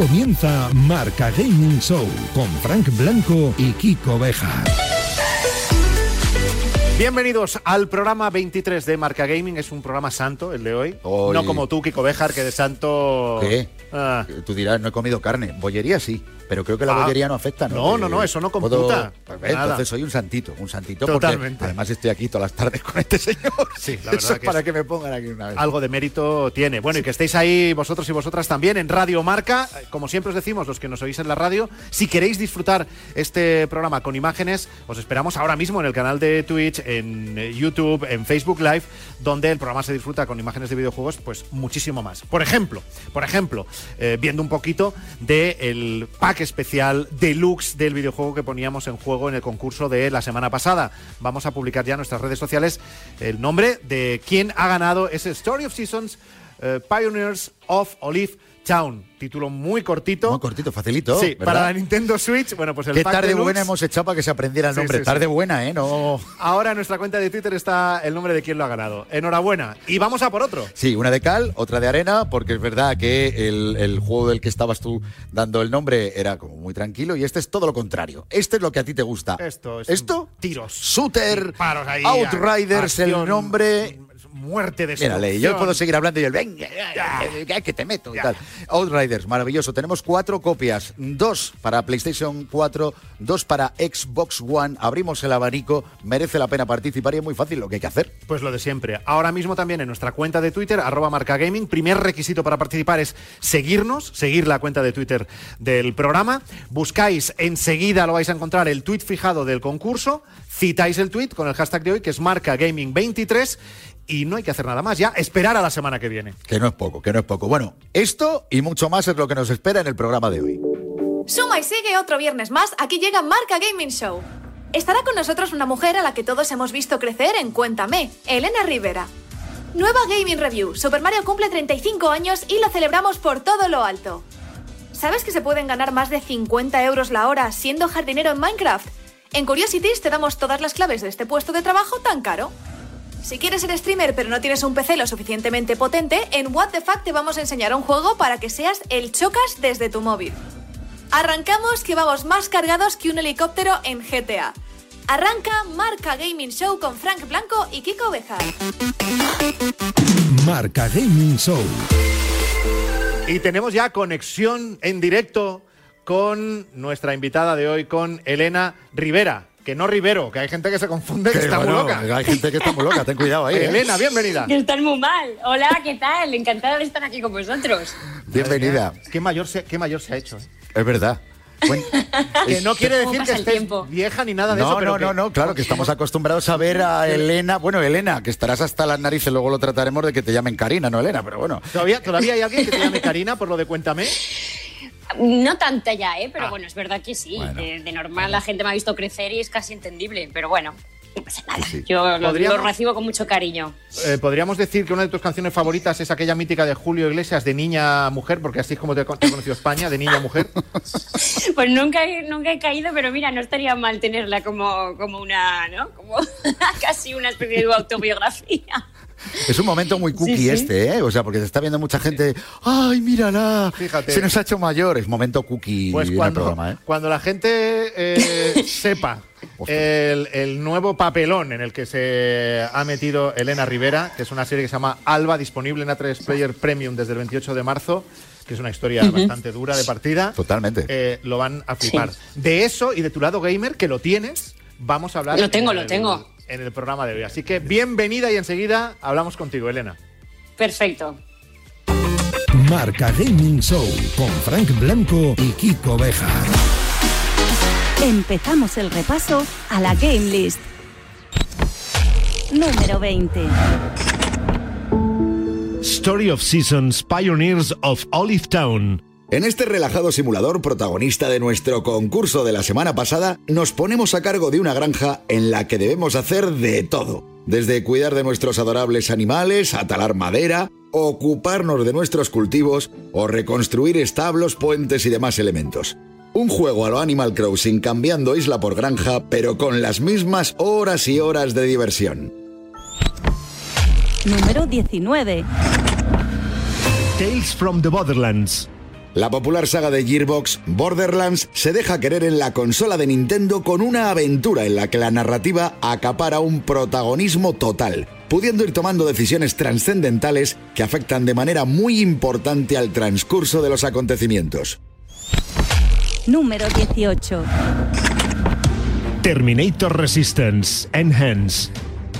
comienza Marca Gaming Show con Frank Blanco y Kiko Beja. Bienvenidos al programa 23 de Marca Gaming. Es un programa santo el de hoy. Hoy. No como tú, Kiko Bejar, que de santo. ¿Qué? Ah. Tú dirás, no he comido carne. Bollería sí, pero creo que la Ah. bollería no afecta, ¿no? No, no, no, eso no puedo- computa. Nada. entonces soy un santito, un santito. Totalmente. Porque además estoy aquí todas las tardes con este señor. Sí, la verdad Eso es que para es- que me pongan aquí una vez. Algo de mérito tiene. Bueno, y que estéis ahí vosotros y vosotras también en Radio Marca. Eh, Como siempre os decimos, los que nos oís en la radio, si queréis disfrutar este programa con imágenes, os esperamos ahora mismo en el canal de Twitch, en eh, YouTube, en Facebook Live, donde el programa se disfruta con imágenes de videojuegos, pues muchísimo más. Por ejemplo, por ejemplo, eh, viendo un poquito del pack especial deluxe del videojuego que poníamos en juego en el concurso de la semana pasada. Vamos a publicar ya en nuestras redes sociales el nombre de quién ha ganado ese Story of Seasons eh, Pioneers of Olive Town. Título muy cortito. Muy cortito, facilito. Sí, ¿verdad? para la Nintendo Switch. Bueno, pues el Qué pack tarde deluxe. buena hemos echado para que se aprendiera el nombre. sí, sí. tarde buena, ¿eh? No. Ahora en nuestra cuenta de Twitter está el nombre de quién lo ha ganado. Enhorabuena. Y vamos a por otro. Sí, una de cal, otra de arena, porque es verdad que el, el juego del que estabas tú dando el nombre era como muy tranquilo y este es todo lo contrario. Este es lo que a ti te gusta. Esto es ¿Esto? tiros. Shooter, Disparos ahí, Outriders, el acción, nombre. Muerte, Mírale, destrucción. yo puedo seguir hablando y el venga, que te meto y tal. Outriders, maravilloso. Tenemos cuatro copias, dos para PlayStation 4, dos para Xbox One. Abrimos el abanico, merece la pena participar y es muy fácil lo que hay que hacer. Pues lo de siempre. Ahora mismo también en nuestra cuenta de Twitter, arroba marca gaming. Primer requisito para participar es seguirnos, seguir la cuenta de Twitter del programa. Buscáis enseguida, lo vais a encontrar, el tweet fijado del concurso. Citáis el tweet con el hashtag de hoy, que es marca gaming 23. Y no hay que hacer nada más, ya esperar a la semana que viene. Que no es poco, que no es poco. Bueno, esto y mucho más es lo que nos espera en el programa de hoy. Suma y sigue otro viernes más, aquí llega Marca Gaming Show. Estará con nosotros una mujer a la que todos hemos visto crecer en Cuéntame, Elena Rivera. Nueva Gaming Review, Super Mario cumple 35 años y lo celebramos por todo lo alto. ¿Sabes que se pueden ganar más de 50 euros la hora siendo jardinero en Minecraft? En Curiosities te damos todas las claves de este puesto de trabajo tan caro. Si quieres ser streamer pero no tienes un PC lo suficientemente potente, en What the Fuck te vamos a enseñar un juego para que seas el chocas desde tu móvil. Arrancamos que vamos más cargados que un helicóptero en GTA. Arranca Marca Gaming Show con Frank Blanco y Kiko Bejar. Marca Gaming Show. Y tenemos ya conexión en directo con nuestra invitada de hoy, con Elena Rivera. Que no Rivero, que hay gente que se confunde, que, está muy loca. Hay gente que está muy loca, ten cuidado ahí. ¿eh? Elena, bienvenida. Que están muy mal. Hola, ¿qué tal? Encantada de estar aquí con vosotros. Bienvenida. ¿Qué mayor se, qué mayor se ha hecho? eh? Es verdad. Que no quiere ¿Cómo decir que estés tiempo? vieja ni nada de eso, No, pero no, que- no, no, claro, que estamos acostumbrados a ver a Elena. Bueno, Elena, que estarás hasta las narices, luego lo trataremos de que te llamen Karina, no Elena, pero bueno. ¿Todavía, ¿Todavía hay alguien que te llame Karina por lo de Cuéntame? No tanta ya, ¿eh? Pero Ah. bueno, es verdad que sí. Bueno. de, de normal la gente me ha visto crecer y es casi entendible. Pero bueno, no pasa nada. Sí. Yo lo, lo recibo con mucho cariño. Eh, Podríamos decir que una de tus canciones favoritas es aquella mítica de Julio Iglesias de niña a mujer, porque así es como te, te ha conocido España, de niña a mujer. Pues nunca nunca he caído, pero mira, no estaría mal tenerla como, como una, ¿no? Como casi una especie de autobiografía. Es un momento muy cookie Sí, sí. este, ¿eh? O sea, porque se está viendo mucha gente. ¡Ay, mírala! Fíjate. Se nos ha hecho mayor. Es momento cookie Pues en el cuando, programa, ¿eh? cuando la gente eh, sepa el, el nuevo papelón en el que se ha metido Elena Rivera, que es una serie que se llama Alba, disponible en A3 Player Premium desde el 28 de marzo, que es una historia bastante dura de partida. Totalmente. eh, lo van a flipar. De eso y de tu lado gamer, que lo tienes, vamos a hablar. Lo tengo, en lo el- tengo. En el programa de hoy. Así que bienvenida y enseguida hablamos contigo, Elena. Perfecto. Marca Gaming Show con Frank Blanco y Kiko Beja. Empezamos el repaso a la Game List. Número 20. Story of Seasons Pioneers of Olive Town. En este relajado simulador protagonista de nuestro concurso de la semana pasada, nos ponemos a cargo de una granja en la que debemos hacer de todo. Desde cuidar de nuestros adorables animales, a talar madera, ocuparnos de nuestros cultivos o reconstruir establos, puentes y demás elementos. Un juego a lo Animal Crossing cambiando isla por granja, pero con las mismas horas y horas de diversión. Número 19. Tales from the Borderlands. La popular saga de Gearbox, Borderlands, se deja querer en la consola de Nintendo con una aventura en la que la narrativa acapara un protagonismo total, pudiendo ir tomando decisiones trascendentales que afectan de manera muy importante al transcurso de los acontecimientos. Número 18. Terminator Resistance Enhance.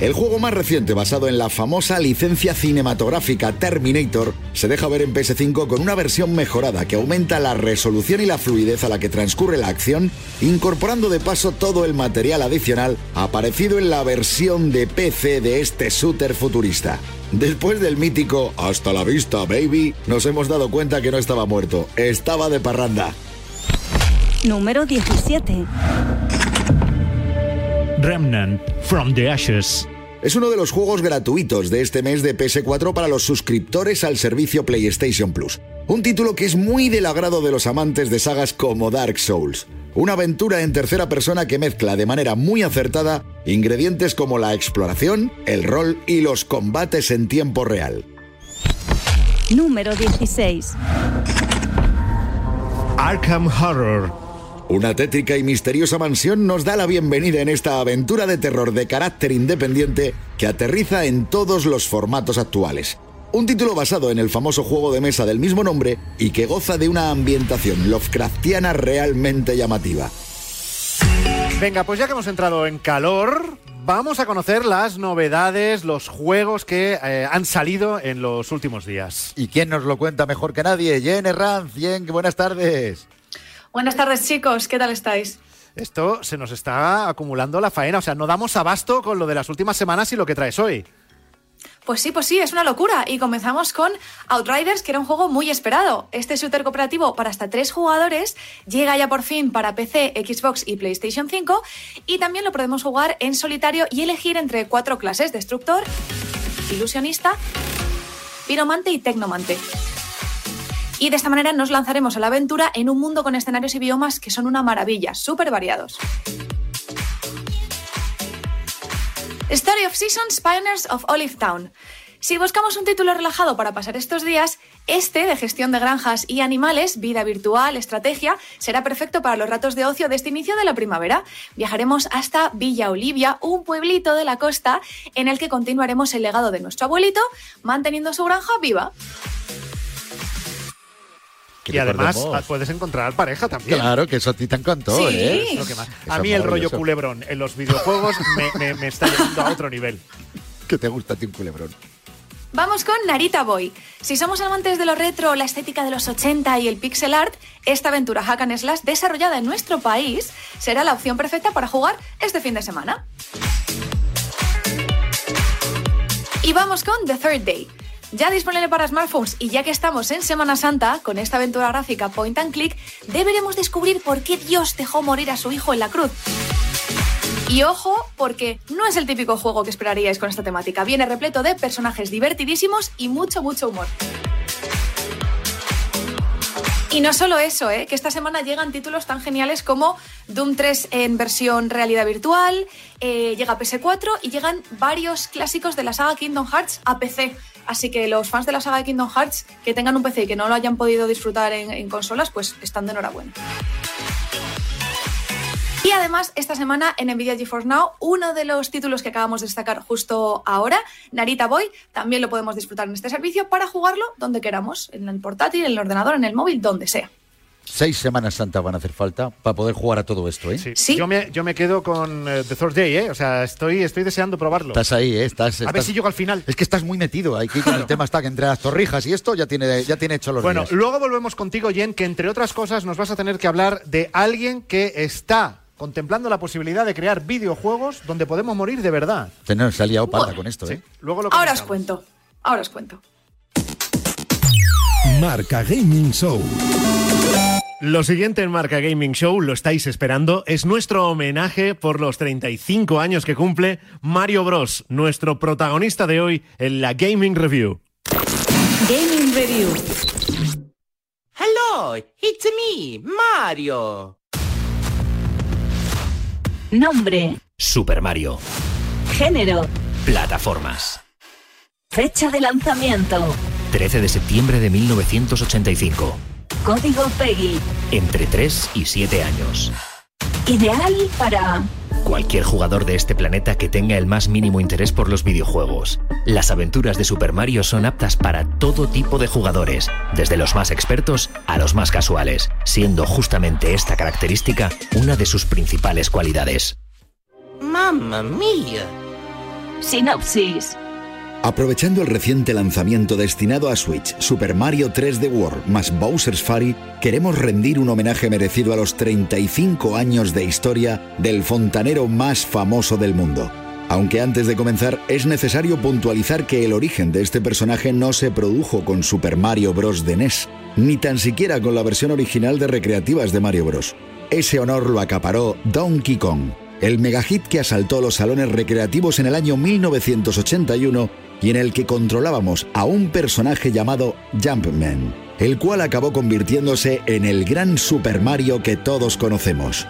El juego más reciente, basado en la famosa licencia cinematográfica Terminator, se deja ver en PS5 con una versión mejorada que aumenta la resolución y la fluidez a la que transcurre la acción, incorporando de paso todo el material adicional aparecido en la versión de PC de este shooter futurista. Después del mítico Hasta la vista, baby, nos hemos dado cuenta que no estaba muerto, estaba de parranda. Número 17. Remnant from the Ashes. Es uno de los juegos gratuitos de este mes de PS4 para los suscriptores al servicio PlayStation Plus. Un título que es muy del agrado de los amantes de sagas como Dark Souls. Una aventura en tercera persona que mezcla de manera muy acertada ingredientes como la exploración, el rol y los combates en tiempo real. Número 16. Arkham Horror. Una tétrica y misteriosa mansión nos da la bienvenida en esta aventura de terror de carácter independiente que aterriza en todos los formatos actuales. Un título basado en el famoso juego de mesa del mismo nombre y que goza de una ambientación Lovecraftiana realmente llamativa. Venga, pues ya que hemos entrado en calor, vamos a conocer las novedades, los juegos que eh, han salido en los últimos días. ¿Y quién nos lo cuenta mejor que nadie? Jen Herranz. Jen, buenas tardes. Buenas tardes, chicos. ¿Qué tal estáis? Esto se nos está acumulando la faena, o sea, no damos abasto con lo de las últimas semanas y lo que traes hoy. Pues sí, pues sí, es una locura. Y comenzamos con Outriders, que era un juego muy esperado. Este shooter cooperativo para hasta tres jugadores llega ya por fin para PC, Xbox y PlayStation 5. Y también lo podemos jugar en solitario y elegir entre cuatro clases: Destructor, Ilusionista, Piromante y Tecnomante. Y de esta manera nos lanzaremos a la aventura en un mundo con escenarios y biomas que son una maravilla, súper variados. Story of Seasons, Pioneers of Olive Town. Si buscamos un título relajado para pasar estos días, este, de gestión de granjas y animales, vida virtual, estrategia, será perfecto para los ratos de ocio de este inicio de la primavera. Viajaremos hasta Villa Olivia, un pueblito de la costa en el que continuaremos el legado de nuestro abuelito, manteniendo su granja viva. Y además recordemos. ah, puedes encontrar pareja también. Claro, que eso a ti te encantó, Sí. ¿eh? Es lo que más. Eso A mí el rollo culebrón en los videojuegos me, me- me está llevando a otro nivel. Que te gusta a ti un culebrón. Vamos con Narita Boy. Si somos amantes de lo retro, la estética de los 80 y el pixel art, esta aventura hack and slash desarrollada en nuestro país será la opción perfecta para jugar este fin de semana. Y vamos con The Third Day. Ya disponible para smartphones y ya que estamos en Semana Santa, con esta aventura gráfica point and click, deberemos descubrir por qué Dios dejó morir a su hijo en la cruz. Y ojo, porque no es el típico juego que esperaríais con esta temática. Viene repleto de personajes divertidísimos y mucho, mucho humor. Y no solo eso, ¿eh? que esta semana llegan títulos tan geniales como Doom 3 en versión realidad virtual, eh, llega a PS4 y llegan varios clásicos de la saga Kingdom Hearts a PC. Así que los fans de la saga de Kingdom Hearts que tengan un PC y que no lo hayan podido disfrutar en, consolas, pues están de enhorabuena. Y además, esta semana en Nvidia GeForce Now, uno de los títulos que acabamos de destacar justo ahora, Narita Boy, también lo podemos disfrutar en este servicio para jugarlo donde queramos, en el portátil, en el ordenador, en el móvil, donde sea. Seis Semanas Santas van a hacer falta para poder jugar a todo esto, ¿eh? Sí. Sí. Yo, me, yo me quedo con eh, The Third Day, ¿eh? O sea, estoy, estoy deseando probarlo. Estás ahí, ¿eh? Estás, a ver si llego al final. Es que estás muy metido. Aquí con el tema está que entre las torrijas y esto ya tiene, ya tiene hecho los Bueno, días. luego volvemos contigo, Jen, que entre otras cosas nos vas a tener que hablar de alguien que está contemplando la posibilidad de crear videojuegos donde podemos morir de verdad. Te nos ha liado parda Bueno, con esto, ¿eh? Luego lo Ahora os cuento, ahora os cuento. Marca Gaming Show. Lo siguiente en Marca Gaming Show, lo estáis esperando, es nuestro homenaje por los 35 años que cumple Mario Bros, nuestro protagonista de hoy en la Gaming Review. Gaming Review. Hello, it's me, Mario. Nombre. Super Mario. Género. Plataformas. Fecha de lanzamiento. 13 de septiembre de 1985. Código PEGI. Entre 3 y 7 años. Ideal para Cualquier jugador de este planeta que tenga el más mínimo interés por los videojuegos. Las aventuras de Super Mario son aptas para todo tipo de jugadores, desde los más expertos a los más casuales, siendo justamente esta característica una de sus principales cualidades. Mamma mía. Sinopsis. Aprovechando el reciente lanzamiento destinado a Switch, Super Mario 3D World más Bowser's Fury, queremos rendir un homenaje merecido a los 35 años de historia del fontanero más famoso del mundo. Aunque antes de comenzar es necesario puntualizar que el origen de este personaje no se produjo con Super Mario Bros. de NES, ni tan siquiera con la versión original de recreativas de Mario Bros. Ese honor lo acaparó Donkey Kong, el megahit que asaltó los salones recreativos en el año 1981 y en el que controlábamos a un personaje llamado Jumpman, el cual acabó convirtiéndose en el gran Super Mario que todos conocemos.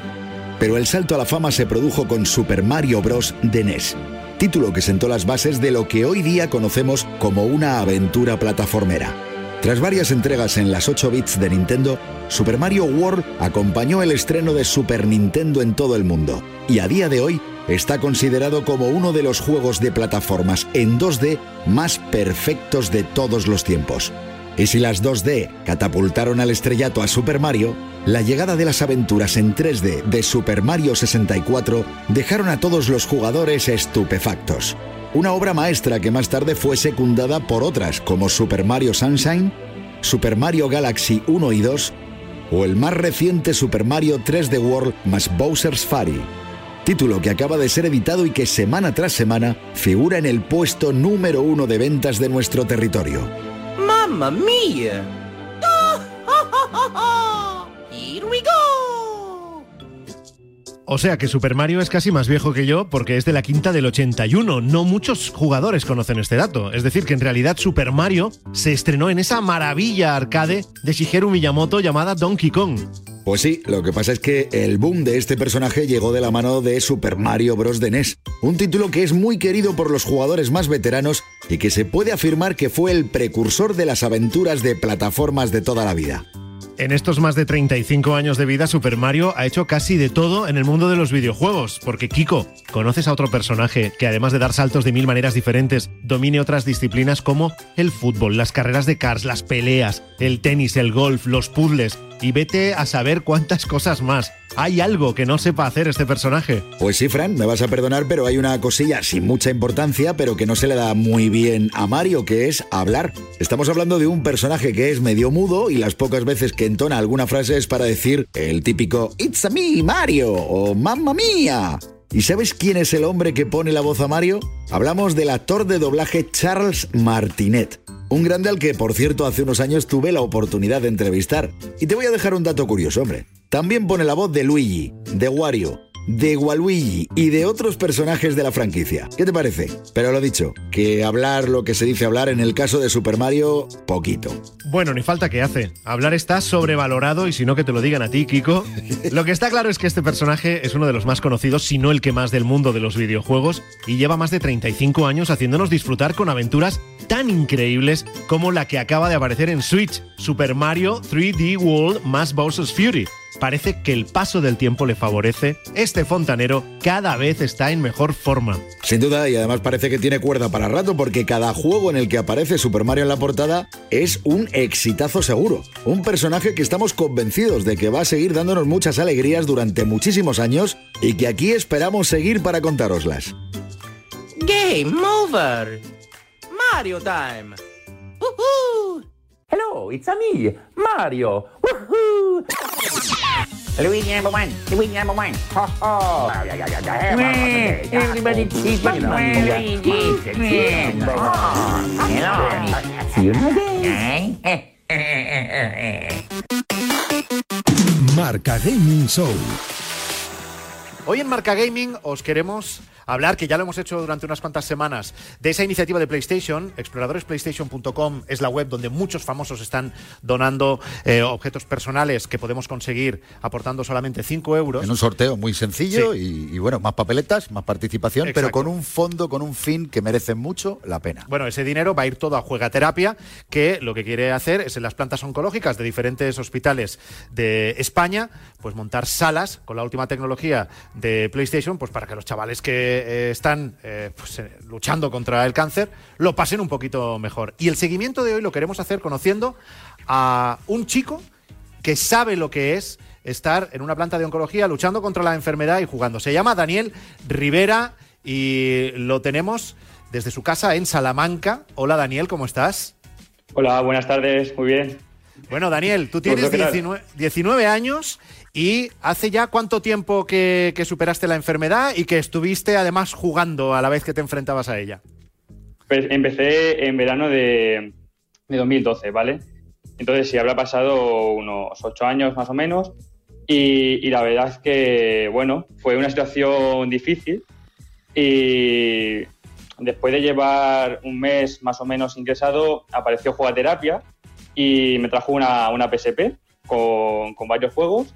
Pero el salto a la fama se produjo con Super Mario Bros. de NES, título que sentó las bases de lo que hoy día conocemos como una aventura plataformera. Tras varias entregas en las 8 bits de Nintendo, Super Mario World acompañó el estreno de Super Nintendo en todo el mundo y a día de hoy está considerado como uno de los juegos de plataformas en 2D más perfectos de todos los tiempos. Y si las 2D catapultaron al estrellato a Super Mario, la llegada de las aventuras en 3D de Super Mario 64 dejaron a todos los jugadores estupefactos. Una obra maestra que más tarde fue secundada por otras como Super Mario Sunshine, Super Mario Galaxy 1 y 2 o el más reciente Super Mario 3D World más Bowser's Fury, título que acaba de ser editado y que semana tras semana figura en el puesto número uno de ventas de nuestro territorio. Mamma mía. Here we go. O sea que Super Mario es casi más viejo que yo porque es de la quinta del 81. No muchos jugadores conocen este dato. Es decir, que en realidad Super Mario se estrenó en esa maravilla arcade de Shigeru Miyamoto llamada Donkey Kong. Pues sí, lo que pasa es que el boom de este personaje llegó de la mano de Super Mario Bros. de NES, un título que es muy querido por los jugadores más veteranos y que se puede afirmar que fue el precursor de las aventuras de plataformas de toda la vida. En estos más de 35 años de vida, Super Mario ha hecho casi de todo en el mundo de los videojuegos. Porque, Kiko, ¿conoces a otro personaje que además de dar saltos de mil maneras diferentes, domine otras disciplinas como el fútbol, las carreras de cars, las peleas, el tenis, el golf, los puzzles? Y vete a saber cuántas cosas más. ¿Hay algo que no sepa hacer este personaje? Pues sí, Fran, me vas a perdonar, pero hay una cosilla sin mucha importancia, pero que no se le da muy bien a Mario, que es hablar. Estamos hablando de un personaje que es medio mudo y las pocas veces que entona alguna frase es para decir el típico It's a me, Mario o Mamma mía. ¿Y sabes quién es el hombre que pone la voz a Mario? Hablamos del actor de doblaje Charles Martinet. Un grande al que, por cierto, hace unos años tuve la oportunidad de entrevistar. Y te voy a dejar un dato curioso, hombre. También pone la voz de Luigi, de Wario, de Waluigi y de otros personajes de la franquicia. ¿Qué te parece? Pero lo dicho, que hablar lo que se dice hablar en el caso de Super Mario, poquito. Bueno, ni falta que hace. Hablar está sobrevalorado y si no que te lo digan a ti, Kiko. Lo que está claro es que este personaje es uno de los más conocidos, si no el que más del mundo de los videojuegos, y lleva más de 35 años haciéndonos disfrutar con aventuras tan increíbles como la que acaba de aparecer en Switch, Super Mario 3D World más Bowser's Fury. Parece que el paso del tiempo le favorece. Este fontanero cada vez está en mejor forma. Sin duda, y además parece que tiene cuerda para rato porque cada juego en el que aparece Super Mario en la portada es un exitazo seguro. Un personaje que estamos convencidos de que va a seguir dándonos muchas alegrías durante muchísimos años y que aquí esperamos seguir para contároslas. Game over. Mario time. Woohoo. Hello, it's a me, Mario. Woohoo! Luigi number one. Luigi number one. Ho ho. Everybody cheese Luigi. Hello. See you again. Marca Gaming Show. Hoy en Marca Gaming os queremos hablar, que ya lo hemos hecho durante unas cuantas semanas, de esa iniciativa de PlayStation. Exploradoresplaystation.com es la web donde muchos famosos están donando eh, objetos personales que podemos conseguir aportando solamente 5 euros. En un sorteo muy sencillo y, y, bueno, más papeletas, más participación, Exacto. pero con un fondo, con un fin que merece mucho la pena. Bueno, ese dinero va a ir todo a Juegaterapia, que lo que quiere hacer es en las plantas oncológicas de diferentes hospitales de España, pues montar salas con la última tecnología de PlayStation, pues para que los chavales que eh, están eh, pues, eh, luchando contra el cáncer lo pasen un poquito mejor. Y el seguimiento de hoy lo queremos hacer conociendo a un chico que sabe lo que es estar en una planta de oncología luchando contra la enfermedad y jugando. Se llama Daniel Rivera y lo tenemos desde su casa en Salamanca. Hola Daniel, ¿cómo estás? Hola, buenas tardes, muy bien. Bueno, Daniel, tú tienes Pues, ¿qué tal? 19, 19 años y hace ya cuánto tiempo que, superaste la enfermedad y que estuviste además jugando a la vez que te enfrentabas a ella. Pues empecé en verano de, de 2012, ¿vale? Entonces sí, habrá pasado unos ocho años más o menos y, y la verdad es que, bueno, fue una situación difícil y después de llevar un mes más o menos ingresado, apareció Jugaterapia y me trajo una, una PSP con, con varios juegos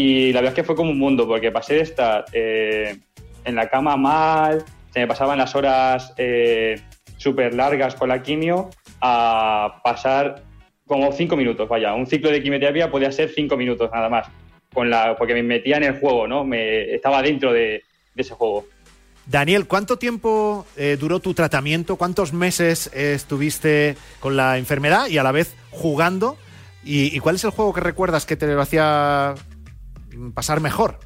y la verdad es que fue como un mundo porque pasé de estar eh, en la cama mal, se me pasaban las horas eh, súper largas con la quimio a pasar como cinco minutos, vaya, un ciclo de quimioterapia podía ser cinco minutos nada más, con la, porque me metía en el juego, ¿no? Me, estaba dentro de, ese juego. Daniel, ¿cuánto tiempo eh, duró tu tratamiento? ¿Cuántos meses estuviste con la enfermedad y a la vez jugando? ¿Y, cuál es el juego que recuerdas que te lo hacía pasar mejor?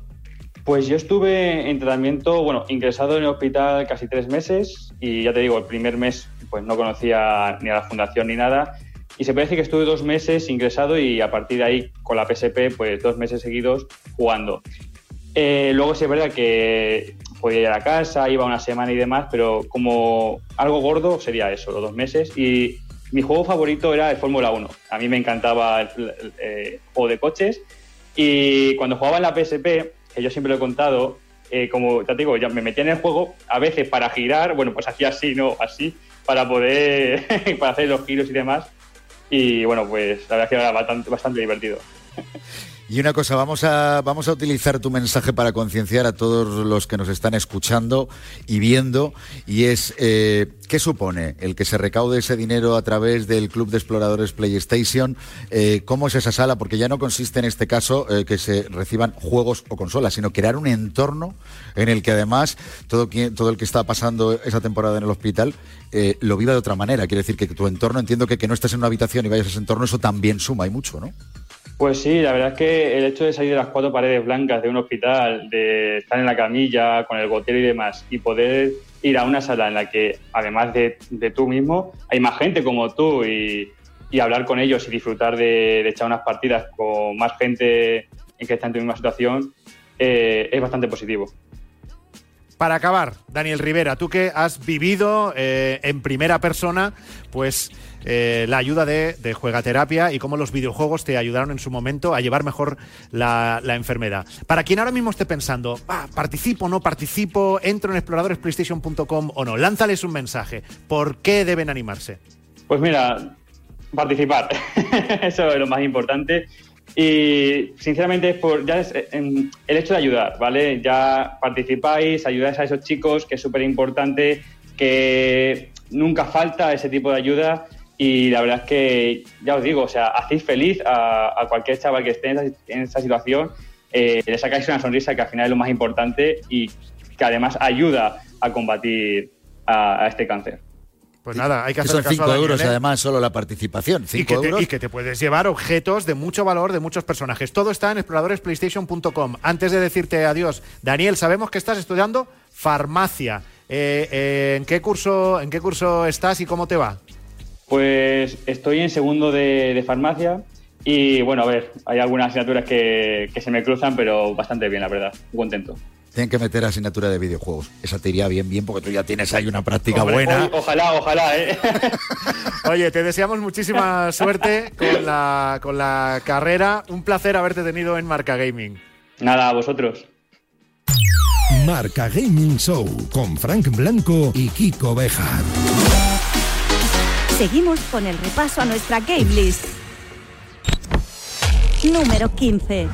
Pues yo estuve en tratamiento, bueno, ingresado en el hospital casi tres meses y ya te digo, el primer mes pues no conocía ni a la fundación ni nada y se decir que estuve dos meses ingresado y a partir de ahí con la PSP pues dos meses seguidos jugando. Eh, luego sí es verdad que podía ir a casa, iba una semana y demás, pero como algo gordo sería eso, los dos meses y mi juego favorito era el Fórmula 1. A mí me encantaba el, el- el, eh, juego de coches y cuando jugaba en la PSP que yo siempre lo he contado, eh, como te digo, ya me metía en el juego, a veces para girar, bueno, pues hacía así, ¿no? Así, para poder, para hacer los giros y demás. Y bueno, pues la verdad es que era bastante, bastante divertido. Y una cosa, vamos a, vamos a utilizar tu mensaje para concienciar a todos los que nos están escuchando y viendo, y es, eh, ¿qué supone el que se recaude ese dinero a través del Club de Exploradores PlayStation? Eh, ¿Cómo es esa sala? Porque ya no consiste en este caso eh, que se reciban juegos o consolas, sino crear un entorno en el que además todo, quien- todo el que está pasando esa temporada en el hospital lo viva de otra manera. Quiere decir que tu entorno, entiendo que que no estés en una habitación y vayas a ese entorno, eso también suma y mucho, ¿no? Pues sí, la verdad es que el hecho de salir de las cuatro paredes blancas de un hospital, de estar en la camilla con el gotero y demás, y poder ir a una sala en la que, además de, de tú mismo, hay más gente como tú y, y hablar con ellos y disfrutar de, de echar unas partidas con más gente en que está en tu misma situación, eh, es bastante positivo. Para acabar, Daniel Rivera, tú que has vivido eh, en primera persona, pues eh, la ayuda de, de Juegaterapia y cómo los videojuegos te ayudaron en su momento a llevar mejor la, enfermedad. Para quien ahora mismo esté pensando, ah, participo, no participo, entro en exploradoresplaystation.com o no, lánzales un mensaje. ¿Por qué deben animarse? Pues mira, participar. Eso es lo más importante. Y sinceramente es por ya es, eh, em, el hecho de ayudar, ¿vale? Ya participáis, ayudáis a esos chicos, que es súper importante, que nunca falta ese tipo de ayuda. Y la verdad es que, ya os digo, o sea, hacéis feliz a, cualquier chaval que esté en esa, en situación, eh, le sacáis una sonrisa que al final es lo más importante y que además ayuda a combatir a este cáncer. Pues nada, hay que Que hacer son 5 euros ¿eh? además solo la participación. y 5 que, te, euros. y que te puedes llevar objetos de mucho valor de muchos personajes. Todo está en exploradoresplaystation.com. Antes de decirte adiós, Daniel, sabemos que estás estudiando farmacia. Eh, eh, ¿en, qué curso, ¿En qué curso estás y cómo te va? Pues estoy en segundo de, de farmacia y bueno, a ver, hay algunas asignaturas que, que se me cruzan, pero bastante bien, la verdad. Muy contento. Tienen que meter asignatura de videojuegos. Esa te iría bien, bien, porque tú ya tienes ahí una práctica Hombre, buena. hoy- ojalá, ojalá, ¿eh? Oye, te deseamos muchísima suerte con la, con la carrera. Un placer haberte tenido en Marca Gaming. Nada, a vosotros. Marca Gaming Show con Frank Blanco y Kiko Bejar. Seguimos con el repaso a nuestra game list. Número 15.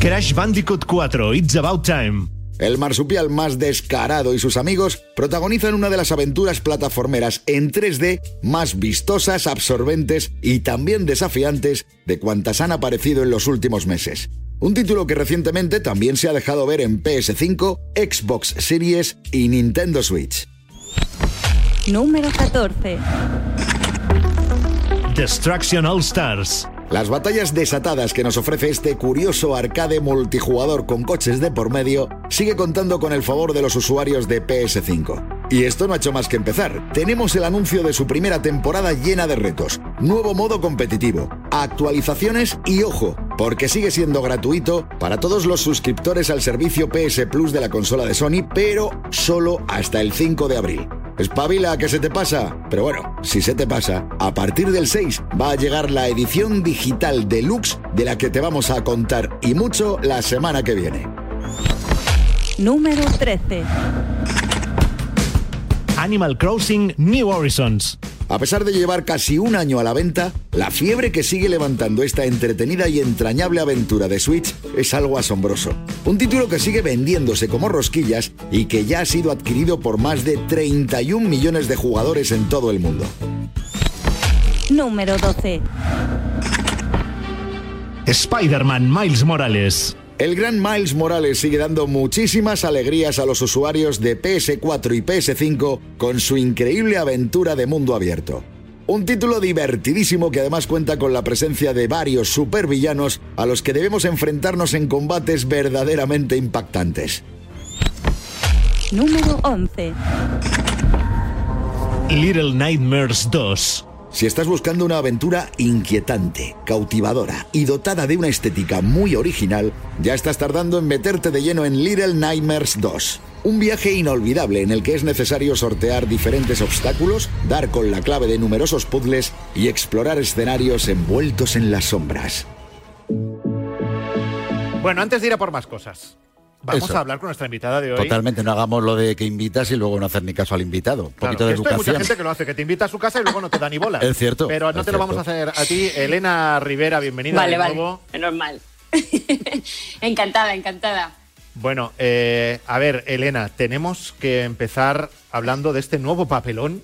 Crash Bandicoot 4, It's About Time. El marsupial más descarado y sus amigos protagonizan una de las aventuras plataformeras en 3D más vistosas, absorbentes y también desafiantes de cuantas han aparecido en los últimos meses. Un título que recientemente también se ha dejado ver en PS5, Xbox Series y Nintendo Switch. Número 14. Destruction All Stars. Las batallas desatadas que nos ofrece este curioso arcade multijugador con coches de por medio sigue contando con el favor de los usuarios de PS5. Y esto no ha hecho más que empezar. Tenemos el anuncio de su primera temporada llena de retos, nuevo modo competitivo, actualizaciones y ojo, porque sigue siendo gratuito para todos los suscriptores al servicio PS Plus de la consola de Sony, pero solo hasta el 5 de abril. Espabila, que se te pasa. Pero bueno, si se te pasa, a partir del 6 va a llegar la edición digital deluxe de la que te vamos a contar y mucho la semana que viene. Número 13. Animal Crossing New Horizons. A pesar de llevar casi un año a la venta, la fiebre que sigue levantando esta entretenida y entrañable aventura de Switch es algo asombroso. Un título que sigue vendiéndose como rosquillas y que ya ha sido adquirido por más de 31 millones de jugadores en todo el mundo. Número 12. Spider-Man Miles Morales. El gran Miles Morales sigue dando muchísimas alegrías a los usuarios de PS4 y PS5 con su increíble aventura de mundo abierto. Un título divertidísimo que además cuenta con la presencia de varios supervillanos a los que debemos enfrentarnos en combates verdaderamente impactantes. Número 11. Little Nightmares 2. Si estás buscando una aventura inquietante, cautivadora y dotada de una estética muy original, ya estás tardando en meterte de lleno en Little Nightmares 2. Un viaje inolvidable en el que es necesario sortear diferentes obstáculos, dar con la clave de numerosos puzzles y explorar escenarios envueltos en las sombras. Bueno, antes de ir a por más cosas, vamos Eso. a hablar con nuestra invitada de hoy. Totalmente, no hagamos lo de que invitas y luego no hacer ni caso al invitado. Un Claro, poquito de esto hay mucha educación. gente que lo hace, que te invita a su casa y luego no te da ni bola. Es cierto, Pero no te lo vamos a hacer a ti. Elena Rivera, bienvenida Vale, de vale. nuevo. Normal. encantada, encantada. Bueno, eh, a ver, Elena, tenemos que empezar hablando de este nuevo papelón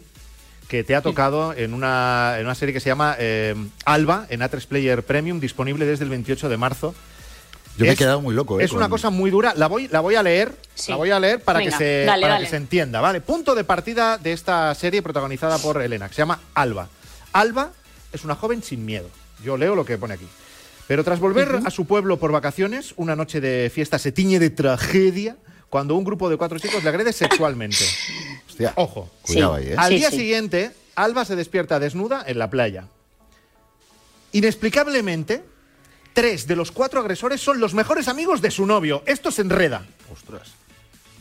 que te ha tocado en una, en una serie que se llama eh, Alba, en A3 Player Premium, disponible desde el 28 de marzo. Yo me he Es- quedado muy loco. ¿eh? Es una cosa muy dura. La voy, la voy a leer. Sí. La voy a leer para, Venga, que, se, dale, para dale. que se entienda. ¿vale? Punto de partida de esta serie protagonizada por Elena, que se llama Alba. Alba es una joven sin miedo. Yo leo lo que pone aquí. Pero tras volver a su pueblo por vacaciones, una noche de fiesta se tiñe de tragedia cuando un grupo de cuatro chicos le agrede sexualmente. Hostia, Ojo. Cuidado Sí. ahí, ¿eh? Al Sí, día sí. siguiente, Alba se despierta desnuda en la playa. Inexplicablemente, tres de los cuatro agresores son los mejores amigos de su novio. Esto se enreda. Ostras.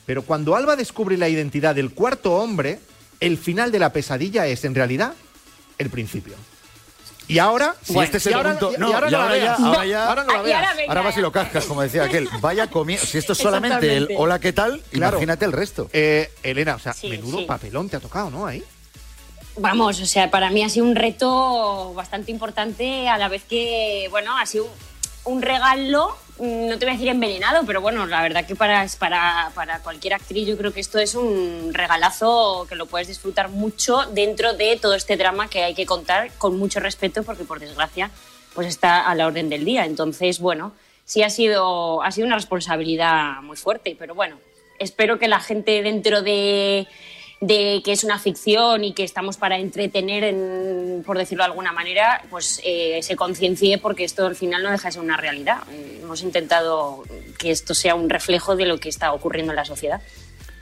Pero cuando Alba descubre la identidad del cuarto hombre, el final de la pesadilla es, en realidad, el principio. Y ahora... Si Bueno, este es el ahora, punto- y no, ahora y no ya- veas. ahora ya- Ahora no la Ah, y ahora veas. venga, Ahora vas y lo cascas, como decía aquel. Vaya comiendo. Si esto es solamente el hola, ¿qué tal? Claro. Imagínate el resto. Eh, Elena, o sea, Sí, menudo sí. papelón te ha tocado, ¿no? Ahí. Vamos, o sea, para mí ha sido un reto bastante importante, a la vez que, bueno, ha sido un regalo, mm, no te voy a decir envenenado, pero bueno, la verdad que para, para, para cualquier actriz yo creo que esto es un regalazo que lo puedes disfrutar mucho dentro de todo este drama que hay que contar con mucho respeto, porque por desgracia pues está a la orden del día. Entonces, bueno, sí ha sido, ha sido una responsabilidad muy fuerte, pero bueno, espero que la gente dentro de de que es una ficción y que estamos para entretener, en- por decirlo de alguna manera, pues eh, se conciencie porque esto al final no deja de ser una realidad. Hemos intentado que esto sea un reflejo de lo que está ocurriendo en la sociedad.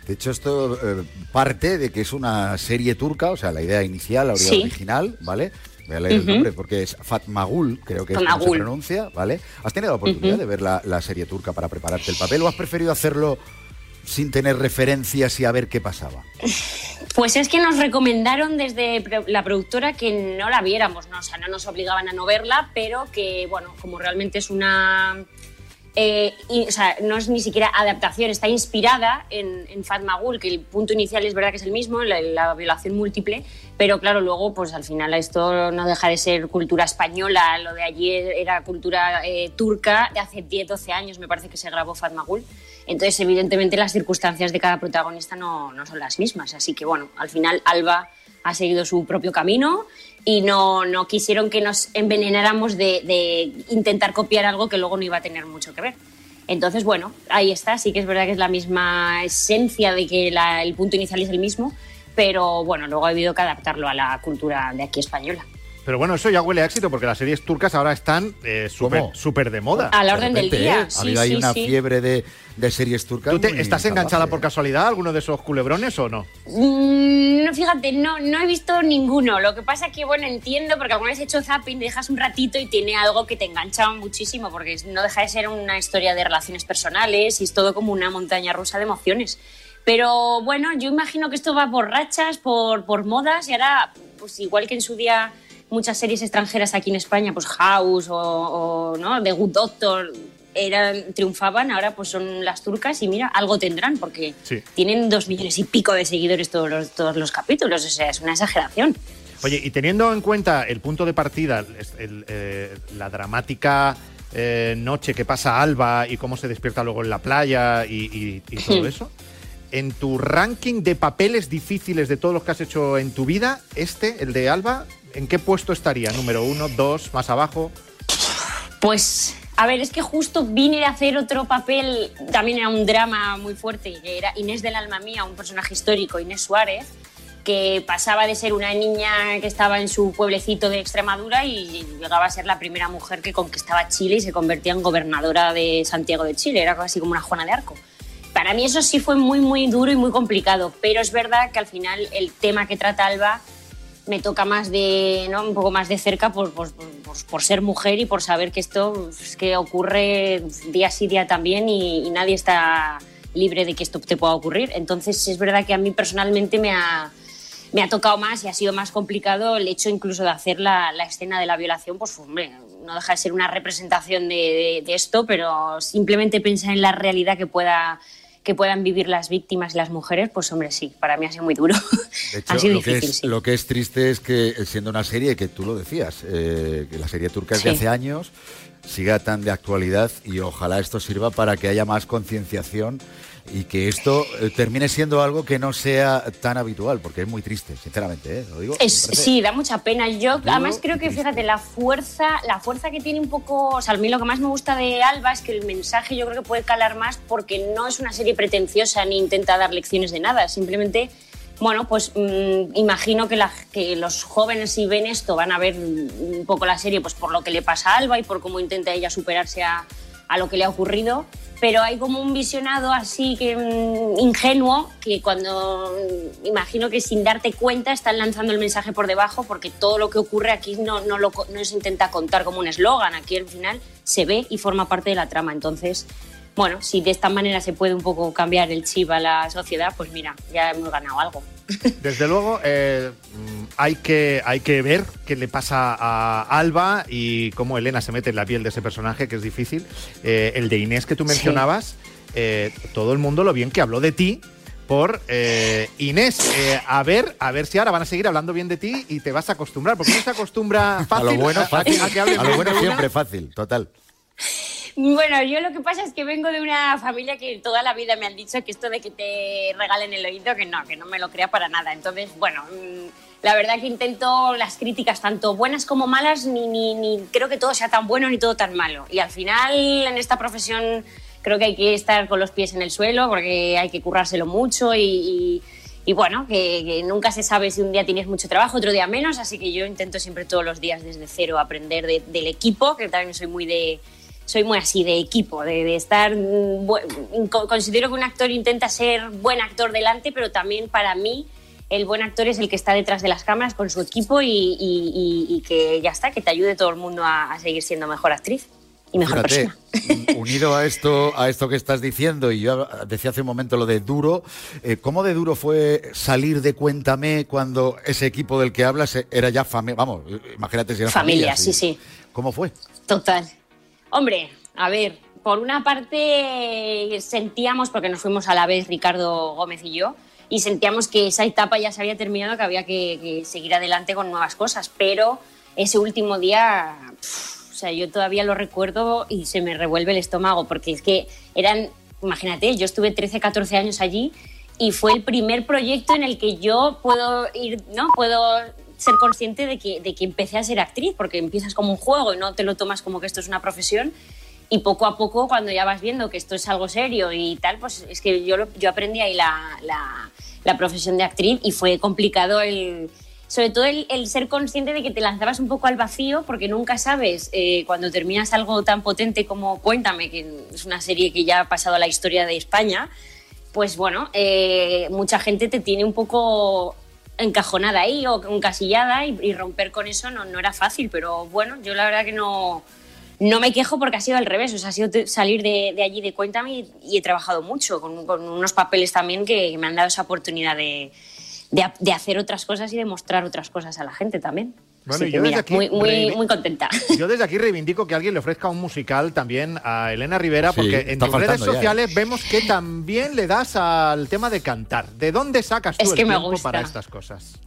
De hecho, esto eh, parte de que es una serie turca, o sea, la idea inicial, la Sí. original, ¿vale? Voy a leer el Ujú. nombre porque es Fatmagul, creo que es como se pronuncia, ¿vale? ¿Has tenido la oportunidad Ujú. de ver la, la serie turca para prepararte el papel o has preferido hacerlo sin tener referencias y a ver qué pasaba? Pues es que nos recomendaron desde la productora que no la viéramos, ¿no? o sea, no nos obligaban a no verla, pero que, bueno, como realmente es una eh, y, o sea, no es ni siquiera adaptación, está inspirada en, en Fatmagul, que el punto inicial es verdad que es el mismo, la, la violación múltiple, pero claro, luego pues al final esto no deja de ser cultura española, lo de ayer era cultura eh, turca, de hace 10, 12 años me parece que se grabó Fatmagul, entonces evidentemente las circunstancias de cada protagonista no, no son las mismas, así que bueno, al final Alba ha seguido su propio camino y no, no quisieron que nos envenenáramos de, intentar copiar algo que luego no iba a tener mucho que ver. Entonces, bueno, ahí está, sí que es verdad que es la misma esencia de que el punto inicial es el mismo, pero bueno, luego ha habido que adaptarlo a la cultura de aquí española. Pero bueno, eso ya huele a éxito porque las series turcas ahora están eh, súper de moda. A la orden del repente, día, ¿eh? sí, ha habido ahí sí, una sí. fiebre de, de series turcas. ¿Tú te- estás enganchada por casualidad a alguno de esos culebrones o no? Mm, no, fíjate, no, no he visto ninguno. Lo que pasa que, bueno, entiendo, porque alguna vez he hecho zapping, dejas un ratito y tiene algo que te engancha muchísimo, porque no deja de ser una historia de relaciones personales y es todo como una montaña rusa de emociones. Pero bueno, yo imagino que esto va por rachas, por, por modas, y ahora, pues igual que en su día muchas series extranjeras aquí en España, pues House o, o, ¿no? The Good Doctor, eran, triunfaban, ahora pues son las turcas y mira, algo tendrán, porque Sí. tienen dos millones y pico de seguidores todos los, todos los capítulos, o sea, es una exageración. Oye, y teniendo en cuenta el punto de partida, el, eh, la dramática eh, noche que pasa Alba y cómo se despierta luego en la playa y, y- y todo eso, en tu ranking de papeles difíciles de todos los que has hecho en tu vida, este, el de Alba, ¿en qué puesto estaría? ¿Número uno, dos, más abajo? Pues, a ver, es que justo vine a hacer otro papel, también era un drama muy fuerte, que era Inés del Alma Mía, un personaje histórico, Inés Suárez, que pasaba de ser una niña que estaba en su pueblecito de Extremadura y llegaba a ser la primera mujer que conquistaba Chile y se convertía en gobernadora de Santiago de Chile, era casi como una Juana de Arco. Para mí eso sí fue muy, muy duro y muy complicado, pero es verdad que al final el tema que trata Alba me toca más de, ¿no? un poco más de cerca por, por, por- por ser mujer y por saber que esto es que ocurre día sí día también y, y nadie está libre de que esto te pueda ocurrir. Entonces es verdad que a mí personalmente me ha, me ha tocado más y ha sido más complicado el hecho incluso de hacer la, la escena de la violación, pues hombre, no deja de ser una representación de, de- de esto, pero simplemente pensar en la realidad que pueda que puedan vivir las víctimas y las mujeres, pues hombre, sí, para mí ha sido muy duro. De hecho, ha sido lo, que difícil, es, sí. lo que es triste es que siendo una serie que tú lo decías, eh, que la serie turca es de hace años, siga tan de actualidad y ojalá esto sirva para que haya más concienciación y que esto eh, termine siendo algo que no sea tan habitual, porque es muy triste, sinceramente, ¿eh? lo digo. Es- sí, da mucha pena. Yo duro además creo que, fíjate, la fuerza, la fuerza que tiene un poco, o sea, a mí lo que más me gusta de Alba es que el mensaje yo creo que puede calar más porque no es una serie pretenciosa ni intenta dar lecciones de nada, simplemente, bueno, pues mm, imagino que, la- que los jóvenes si ven esto van a ver un poco la serie pues por lo que le pasa a Alba y por cómo intenta ella superarse a, a lo que le ha ocurrido, pero hay como un visionado así que mm, ingenuo que cuando mm, imagino que sin darte cuenta están lanzando el mensaje por debajo porque todo lo que ocurre aquí no, no, lo, no se intenta contar como un eslogan, aquí al final se ve y forma parte de la trama, entonces... Bueno, si de esta manera se puede un poco cambiar el chip a la sociedad, pues mira, ya hemos ganado algo. Desde luego, eh, mm, hay, que, hay que ver qué le pasa a Alba y cómo Elena se mete en la piel de ese personaje, que es difícil. Eh, el de Inés que tú Sí. mencionabas, eh, todo el mundo lo bien que habló de ti por eh, Inés. Eh, a ver, a ver si ahora van a seguir hablando bien de ti y te vas a acostumbrar, porque uno se acostumbra A fácil lo bueno, a- a fácil. a que A lo bueno siempre fácil, total. Bueno, yo lo que pasa es que vengo de una familia que toda la vida me han dicho que esto de que te regalen el oído, que no, que no me lo crea para nada. Entonces, bueno, mm, la verdad que intento las críticas, tanto buenas como malas, ni, ni, ni creo que todo sea tan bueno ni todo tan malo. Y al final, en esta profesión, creo que hay que estar con los pies en el suelo, porque hay que currárselo mucho y... bueno, que, nunca se sabe si un día tienes mucho trabajo, otro día menos, así que yo intento siempre todos los días desde cero aprender de- del equipo, que también soy muy de, soy muy así de equipo, de, de estar. mm, bu- co- Considero que un actor intenta ser buen actor delante, pero también para mí el buen actor es el que está detrás de las cámaras con su equipo y, y- y- y que ya está, que te ayude todo el mundo a, a seguir siendo mejor actriz y mejor Fíjate, persona. mm, unido a esto, a esto que estás diciendo, y yo decía hace un momento lo de duro, eh, ¿cómo de duro fue salir de Cuéntame cuando ese equipo del que hablas era ya familia? Vamos, imagínate si era Familia, familia. sí, sí. ¿Cómo fue? Total. Hombre, a ver, por una parte sentíamos, porque nos fuimos a la vez Ricardo Gómez y yo, y sentíamos que esa etapa ya se había terminado, que había que, seguir adelante con nuevas cosas, pero ese último día, o sea, yo todavía lo recuerdo y se me revuelve el estómago, porque es que eran, imagínate, yo estuve 13, 14 años allí y fue el primer proyecto en el que yo puedo ir, ¿no? Puedo ser consciente de que, de que empecé a ser actriz, porque empiezas como un juego y no te lo tomas como que esto es una profesión. Y poco a poco, cuando ya vas viendo que esto es algo serio y tal, pues es que yo, yo aprendí ahí la, la, la profesión de actriz y fue complicado el, sobre todo el, el ser consciente de que te lanzabas un poco al vacío porque nunca sabes eh, cuando terminas algo tan potente como Cuéntame, que es una serie que ya ha pasado a la historia de España, pues bueno, eh, mucha gente te tiene un poco encajonada ahí o encasillada y, y romper con eso no, no era fácil, pero bueno, yo la verdad que no, no me quejo porque ha sido al revés, o sea, ha sido salir de, allí de Cuéntame y, y he trabajado mucho con, con unos papeles también que me han dado esa oportunidad de, de, de hacer otras cosas y de mostrar otras cosas a la gente también. Bueno, yo desde mira, aquí muy, muy, muy contenta. Yo desde aquí reivindico que alguien le ofrezca un musical también a Elena Rivera, Sí, porque en tus redes ya, sociales vemos que también le das al tema de cantar. ¿De dónde sacas tú Es el que me tiempo gusta. para estas cosas?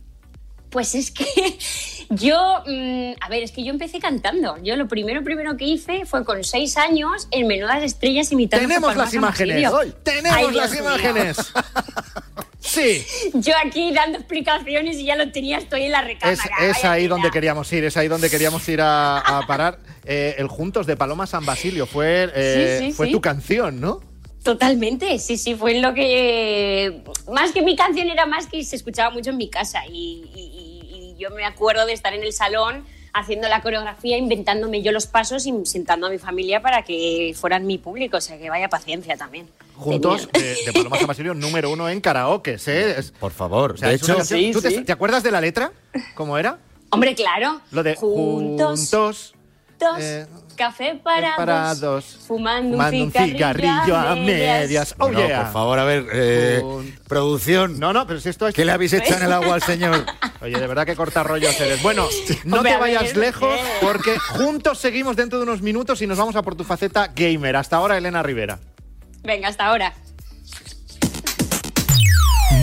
Pues es que yo, mm, a ver, es que yo empecé cantando. Yo lo primero, primero que hice fue con seis años en Menudas Estrellas imitando Tenemos las imágenes. Basilio. Tenemos Ay, las imágenes. Sí. Yo aquí dando explicaciones y ya lo tenía, estoy en la recámara. Es, ahí donde queríamos ir, es ahí donde queríamos ir a, a parar. Eh, el Juntos de Paloma San Basilio fue, eh, Sí, sí, fue sí. tu canción, ¿no? Totalmente, sí, sí, fue lo que... Más que mi canción era más que se escuchaba mucho en mi casa y, y- y- y yo me acuerdo de estar en el salón haciendo la coreografía, inventándome yo los pasos y sentando a mi familia para que fueran mi público, o sea que vaya paciencia también. Juntos de, de Paloma San Basilio, número uno en karaoke, ¿eh? Es- Por favor. o sea, de hecho, canción- ¿tú te, te acuerdas de la letra? ¿Cómo era? Hombre, claro. Lo de Juntos, juntos, dos, eh, café para, para dos, dos, fumando, fumando un cigarrillo, a medias. Oh, no, yeah. por favor, a ver, eh, producción. No, no, pero si esto es... ¿Qué le habéis echado en el agua al señor? Oye, de verdad que corta rollos eres. Bueno, no Hombre, te vayas ver, lejos eh. porque juntos seguimos dentro de unos minutos y nos vamos a por tu faceta gamer. Hasta ahora, Elena Rivera. Venga, hasta ahora.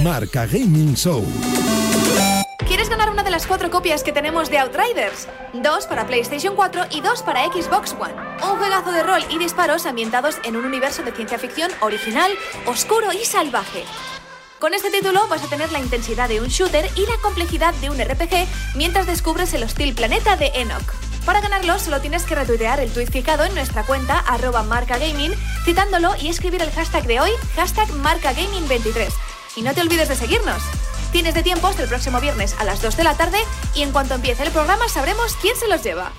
Marca Gaming Show. ¿Quieres ganar una de las cuatro copias que tenemos de Outriders? Dos para PlayStation 4 y dos para Xbox One. Un juegazo de rol y disparos ambientados en un universo de ciencia ficción original, oscuro y salvaje. Con este título vas a tener la intensidad de un shooter y la complejidad de un RPG mientras descubres el hostil planeta de Enoch. Para ganarlo solo tienes que retuitear el tweet fijado en nuestra cuenta arroba marcagaming, citándolo y escribir el hashtag de hoy, hashtag marcagaming23. Y no te olvides de seguirnos. Tienes de tiempo hasta el próximo viernes a las 2 de la tarde y en cuanto empiece el programa sabremos quién se los lleva.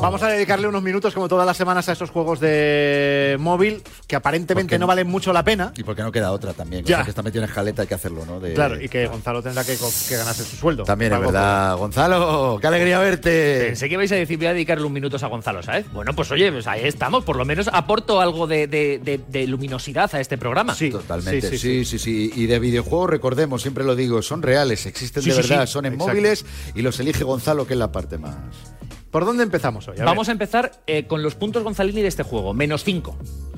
Vamos a dedicarle unos minutos, como todas las semanas, a esos juegos de móvil que aparentemente Porque- no valen mucho la pena. Y porque no queda otra también. Ya. Que está metido en escaleta hay que hacerlo, ¿no? De- Claro, y que Gonzalo tendrá que, ganarse su sueldo. También es verdad. Gonzalo, qué alegría verte. Pensé que vais a decir, voy a dedicarle un minuto a Gonzalo, ¿sabes? Bueno, pues oye, pues ahí estamos. Por lo menos aporto algo de, de- de- de luminosidad a este programa. Sí, Totalmente, sí, sí sí, sí, sí, Y de videojuegos, recordemos, siempre lo digo, son reales, existen Sí, de sí, verdad, sí, son en exacto. móviles y los elige Gonzalo, que es la parte más. ¿Por dónde empezamos hoy? A ver. Vamos a empezar eh, con los puntos Gonzalini de este juego, menos 5.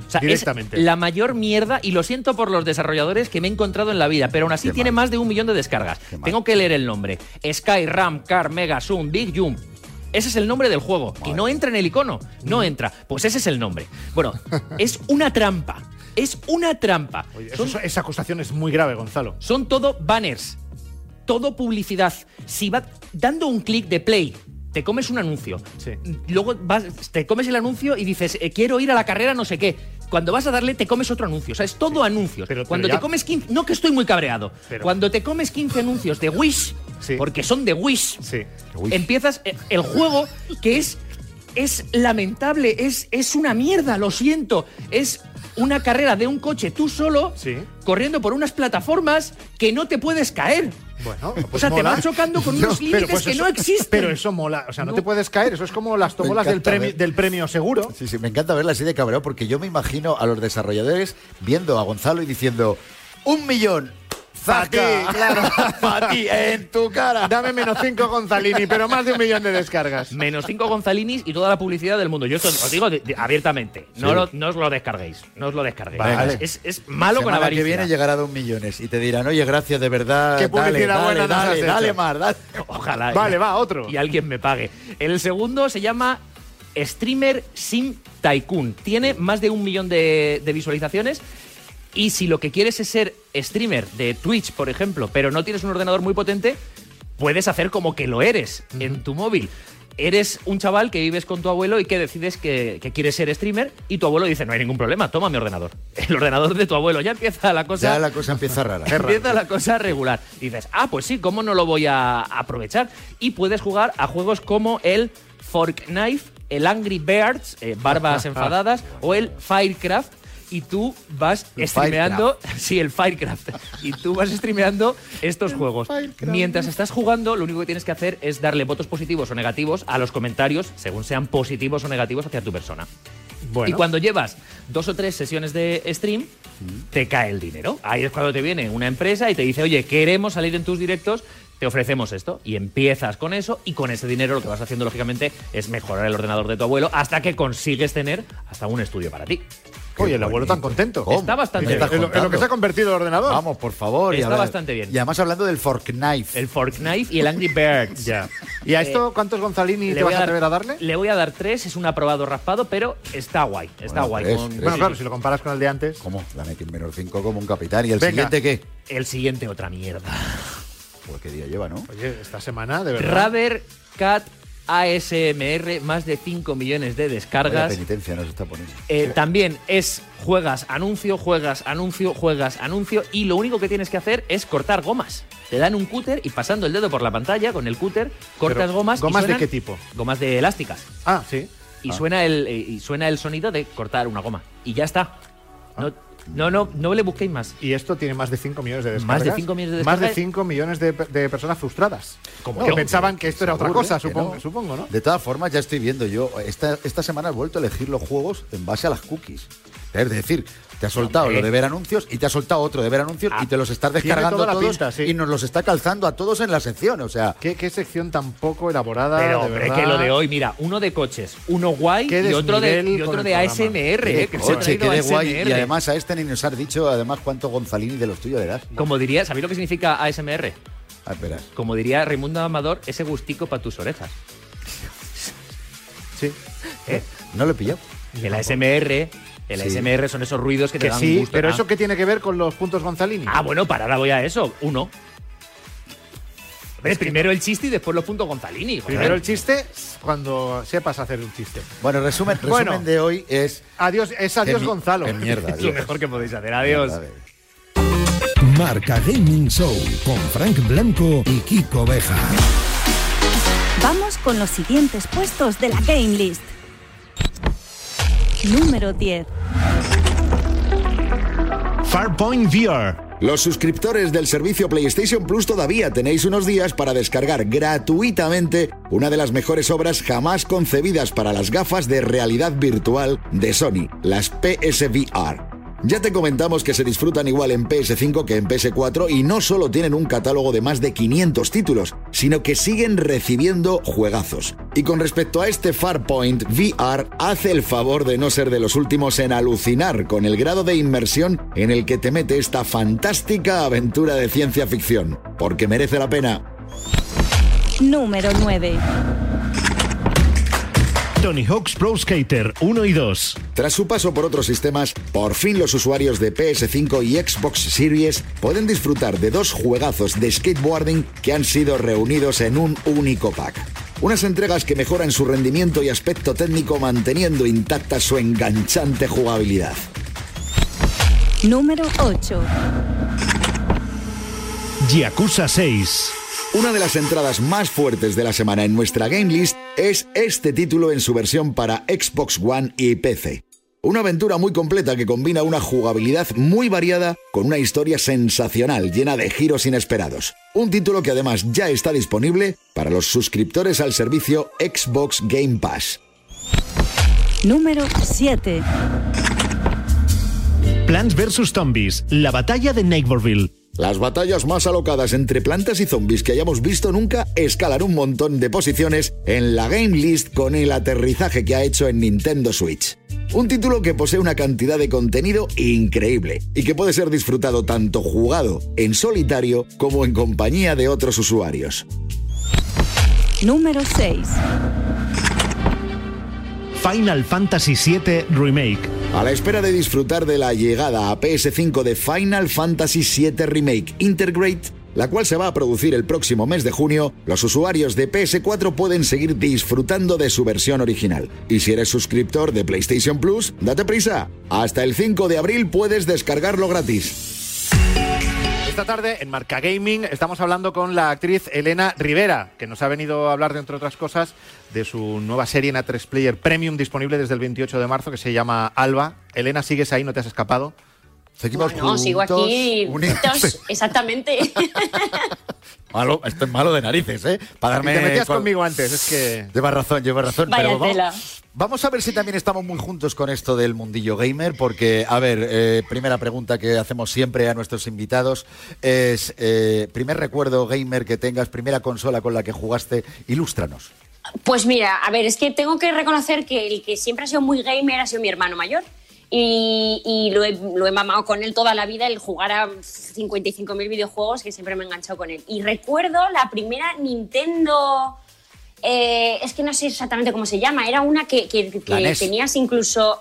O sea, Directamente. es la mayor mierda, y lo siento por los desarrolladores que me he encontrado en la vida, pero aún así Qué tiene mal. más de un millón de descargas. Tengo que leer el nombre. Sky, Ram, Car, Mega, Zoom, Big Jump. Ese es el nombre del juego. Y no entra en el icono. No entra. Pues ese es el nombre. Bueno, es una trampa. Es una trampa. Oye, eso- esa acusación es muy grave, Gonzalo. Son todo banners, todo publicidad. Si va dando un clic de play, te comes un anuncio. Sí. Luego vas, te comes el anuncio y dices, eh, quiero ir a la carrera no sé qué. Cuando vas a darle, te comes otro anuncio. O sea, es todo anuncios. Pero- pero Cuando ya- te comes 15... No que estoy muy cabreado. Pero- Cuando te comes 15 anuncios de Wish, Sí. porque son de Wish, Sí. empiezas eh, el juego que es es lamentable, es, es una mierda, lo siento. Es una carrera de un coche tú solo, Sí. corriendo por unas plataformas que no te puedes caer. Bueno, o pues sea, te vas chocando con No, unos límites pues que eso- no existen. Pero eso mola. O sea, no, No. te puedes caer. Eso es como las tobolas del, ver. del premio seguro. Sí, sí, me encanta verla así de cabreo porque yo me imagino a los desarrolladores viendo a Gonzalo y diciendo un millón Pa' ti, claro. Para ti, en tu cara. Dame menos 5 Gonzalini, pero más de un millón de descargas. Menos 5 Gonzalinis y toda la publicidad del mundo. Yo esto os digo de- de- abiertamente. No, Sí. lo- no os lo descarguéis. No os lo descarguéis. Vale. Es, es malo con Semana avaricia. que viene llegará a dos millones y te dirán, oye, gracias, de verdad. Qué dale, publicidad dale, buena dale, hecho. dale más, dale. Ojalá. Vale, va, otro. Y alguien me pague. El segundo se llama Streamer Sim Tycoon. Tiene más de un millón de, de visualizaciones. Y si lo que quieres es ser streamer de Twitch, por ejemplo, pero no tienes un ordenador muy potente, puedes hacer como que lo eres en tu móvil. Eres un chaval que vives con tu abuelo y que decides que, que quieres ser streamer y tu abuelo dice, no hay ningún problema, toma mi ordenador. El ordenador de tu abuelo. Ya empieza la cosa... Ya la cosa empieza rara. Empieza la cosa regular. Y dices, ah, pues sí, ¿cómo no lo voy a aprovechar? Y puedes jugar a juegos como el Fork Knife, el Angry Birds, eh, Barbas Enfadadas, o el Firecraft. Y tú vas El streameando. Sí, el Firecraft. Y tú vas streameando estos juegos. Mientras estás jugando, lo único que tienes que hacer es darle votos positivos o negativos a los comentarios, según sean positivos o negativos hacia tu persona. Bueno. Y cuando llevas dos o tres sesiones de stream, te cae el dinero. Ahí es cuando te viene una empresa y te dice, oye, queremos salir en tus directos, te ofrecemos esto. Y empiezas con eso y con ese dinero lo que vas haciendo, lógicamente, es mejorar el ordenador de tu abuelo hasta que consigues tener hasta un estudio para ti. Oye, el abuelo tan contento. Está bastante ¿Me bien. En lo- en lo que se ha convertido el ordenador. Vamos, por favor. Está bastante bien. Y además hablando del Fork Knife. El Fork Knife y el Angry Birds. ya. ¿Y a esto cuántos Gonzalini te vas a atrever a darle? Le voy a dar tres, es un aprobado raspado, pero está guay. Está Bueno, guay. tres, con- tres. Bueno, claro, si lo comparas con el de antes. ¿Cómo? Dame que menos 5 como un capitán. ¿Y el Venga. siguiente qué? El siguiente, otra mierda. Pues qué día lleva, ¿no? Oye, esta semana, de verdad. Raver Cat ASMR, más de 5 millones de Vaya descargas. penitencia nos está poniendo. Eh, también es juegas anuncio, juegas anuncio, juegas anuncio y lo único que tienes que hacer es cortar gomas. Te dan un cúter y pasando el dedo por la pantalla con el cúter cortas Pero, gomas. y ¿gomas de qué tipo? Gomas de elásticas. Ah, sí. Y Ah. suena el eh, y suena el sonido de cortar una goma y ya está. Ah. No, no, no, no le busquéis más. Y esto tiene más de 5 millones de Más descargas. de 5 millones de Más de descargas. 5 millones de, de personas frustradas. Como que pensaban que esto era otra cosa, ¿eh? Supongo, no. supongo, ¿no? De todas formas, ya estoy viendo yo. Esta, esta semana he vuelto a elegir los juegos en base a las cookies. Es decir, te ha soltado Hombre. lo de ver anuncios y te ha soltado otro de ver anuncios Ah, y te los estás descargando toda la todos pinta, sí. y nos los está calzando a todos en la sección. O sea, ¿Qué, qué sección tan poco elaborada. Pero de hombre, verdad. que lo de hoy, mira, uno de coches, uno guay y otro de, y otro. ASMR, eh, que coche, qué de guay. Y además a este ni nos has dicho además cuánto Gonzalini de los tuyos le das. Como diría, ¿sabéis lo que significa ASMR? Ah, espera. Como diría Raimundo Amador, ese gustico para tus orejas. Sí. ¿Eh? No lo he pillado. El ASMR, el Sí. ASMR son esos ruidos que te Que dan sí, gusto. pero. ¿eso qué tiene que ver con los puntos Gonzalini? Ah, bueno, para ahora voy a eso. Uno. ¿Ves? Primero el chiste y después los puntos Gonzalini. joder. Primero el chiste cuando sepas hacer un chiste. Bueno, resumen, resumen Bueno. de hoy es. Adiós, es adiós Gonzalo. qué mierda, Es lo mejor que podéis hacer. Adiós. Mierda Marca Gaming Show con Frank Blanco y Kiko Beja. Vamos con los siguientes puestos de la Game List. Número 10. Farpoint VR. Los suscriptores del servicio PlayStation Plus todavía tenéis unos días para descargar gratuitamente una de las mejores obras jamás concebidas para las gafas de realidad virtual de Sony, las PSVR. Ya te comentamos que se disfrutan igual en PS5 que en PS4 y no solo tienen un catálogo de más de 500 títulos, sino que siguen recibiendo juegazos. Y con respecto a este Farpoint VR, hace el favor de no ser de los últimos en alucinar con el grado de inmersión en el que te mete esta fantástica aventura de ciencia ficción, porque merece la pena. Número 9. Tony Hawk's Pro Skater 1 y 2. Tras su paso por otros sistemas, por fin los usuarios de PS5 y Xbox Series pueden disfrutar de dos juegazos de skateboarding que han sido reunidos en un único pack. Unas entregas que mejoran su rendimiento y aspecto técnico manteniendo intacta su enganchante jugabilidad. Número 8. Yakuza 6. Una de las entradas más fuertes de la semana en nuestra Game List es este título en su versión para Xbox One y PC. Una aventura muy completa que combina una jugabilidad muy variada con una historia sensacional llena de giros inesperados. Un título que además ya está disponible para los suscriptores al servicio Xbox Game Pass. Número 7. Plants vs. Zombies. La batalla de Neighborville. Las batallas más alocadas entre plantas y zombies que hayamos visto nunca escalan un montón de posiciones en la Game List con el aterrizaje que ha hecho en Nintendo Switch. Un título que posee una cantidad de contenido increíble y que puede ser disfrutado tanto jugado en solitario como en compañía de otros usuarios. Número 6. Final Fantasy VII Remake. A la espera de disfrutar de la llegada a PS5 de Final Fantasy VII Remake Integrate, la cual se va a producir el próximo mes de junio, los usuarios de PS4 pueden seguir disfrutando de su versión original. Y si eres suscriptor de PlayStation Plus, date prisa. Hasta el 5 de abril puedes descargarlo gratis. Esta tarde en Marca Gaming estamos hablando con la actriz Elena Rivera, que nos ha venido a hablar, de, entre otras cosas, de su nueva serie en A3 Player Premium disponible desde el 28 de marzo, que se llama Alba. Elena, ¿sigues ahí? ¿No te has escapado? Seguimos No, sigo aquí. unidos. juntos, exactamente. Malo, esto es malo de narices, ¿eh? Para darme Y te metías con- conmigo antes, es que... Llevas razón, llevas razón. Vaya pero vamos, tela. vamos a ver si también estamos muy juntos con esto del mundillo gamer, porque, a ver, eh, primera pregunta que hacemos siempre a nuestros invitados es, eh, primer recuerdo gamer que tengas, primera consola con la que jugaste, ilústranos. Pues mira, a ver, es que tengo que reconocer que el que siempre ha sido muy gamer ha sido mi hermano mayor. Y, y lo, he, lo he mamado con él toda la vida, el jugar a 55.000 videojuegos, que siempre me he enganchado con él. Y recuerdo la primera Nintendo. eh, es que no sé exactamente cómo se llama, era una que, que- NES. tenías incluso.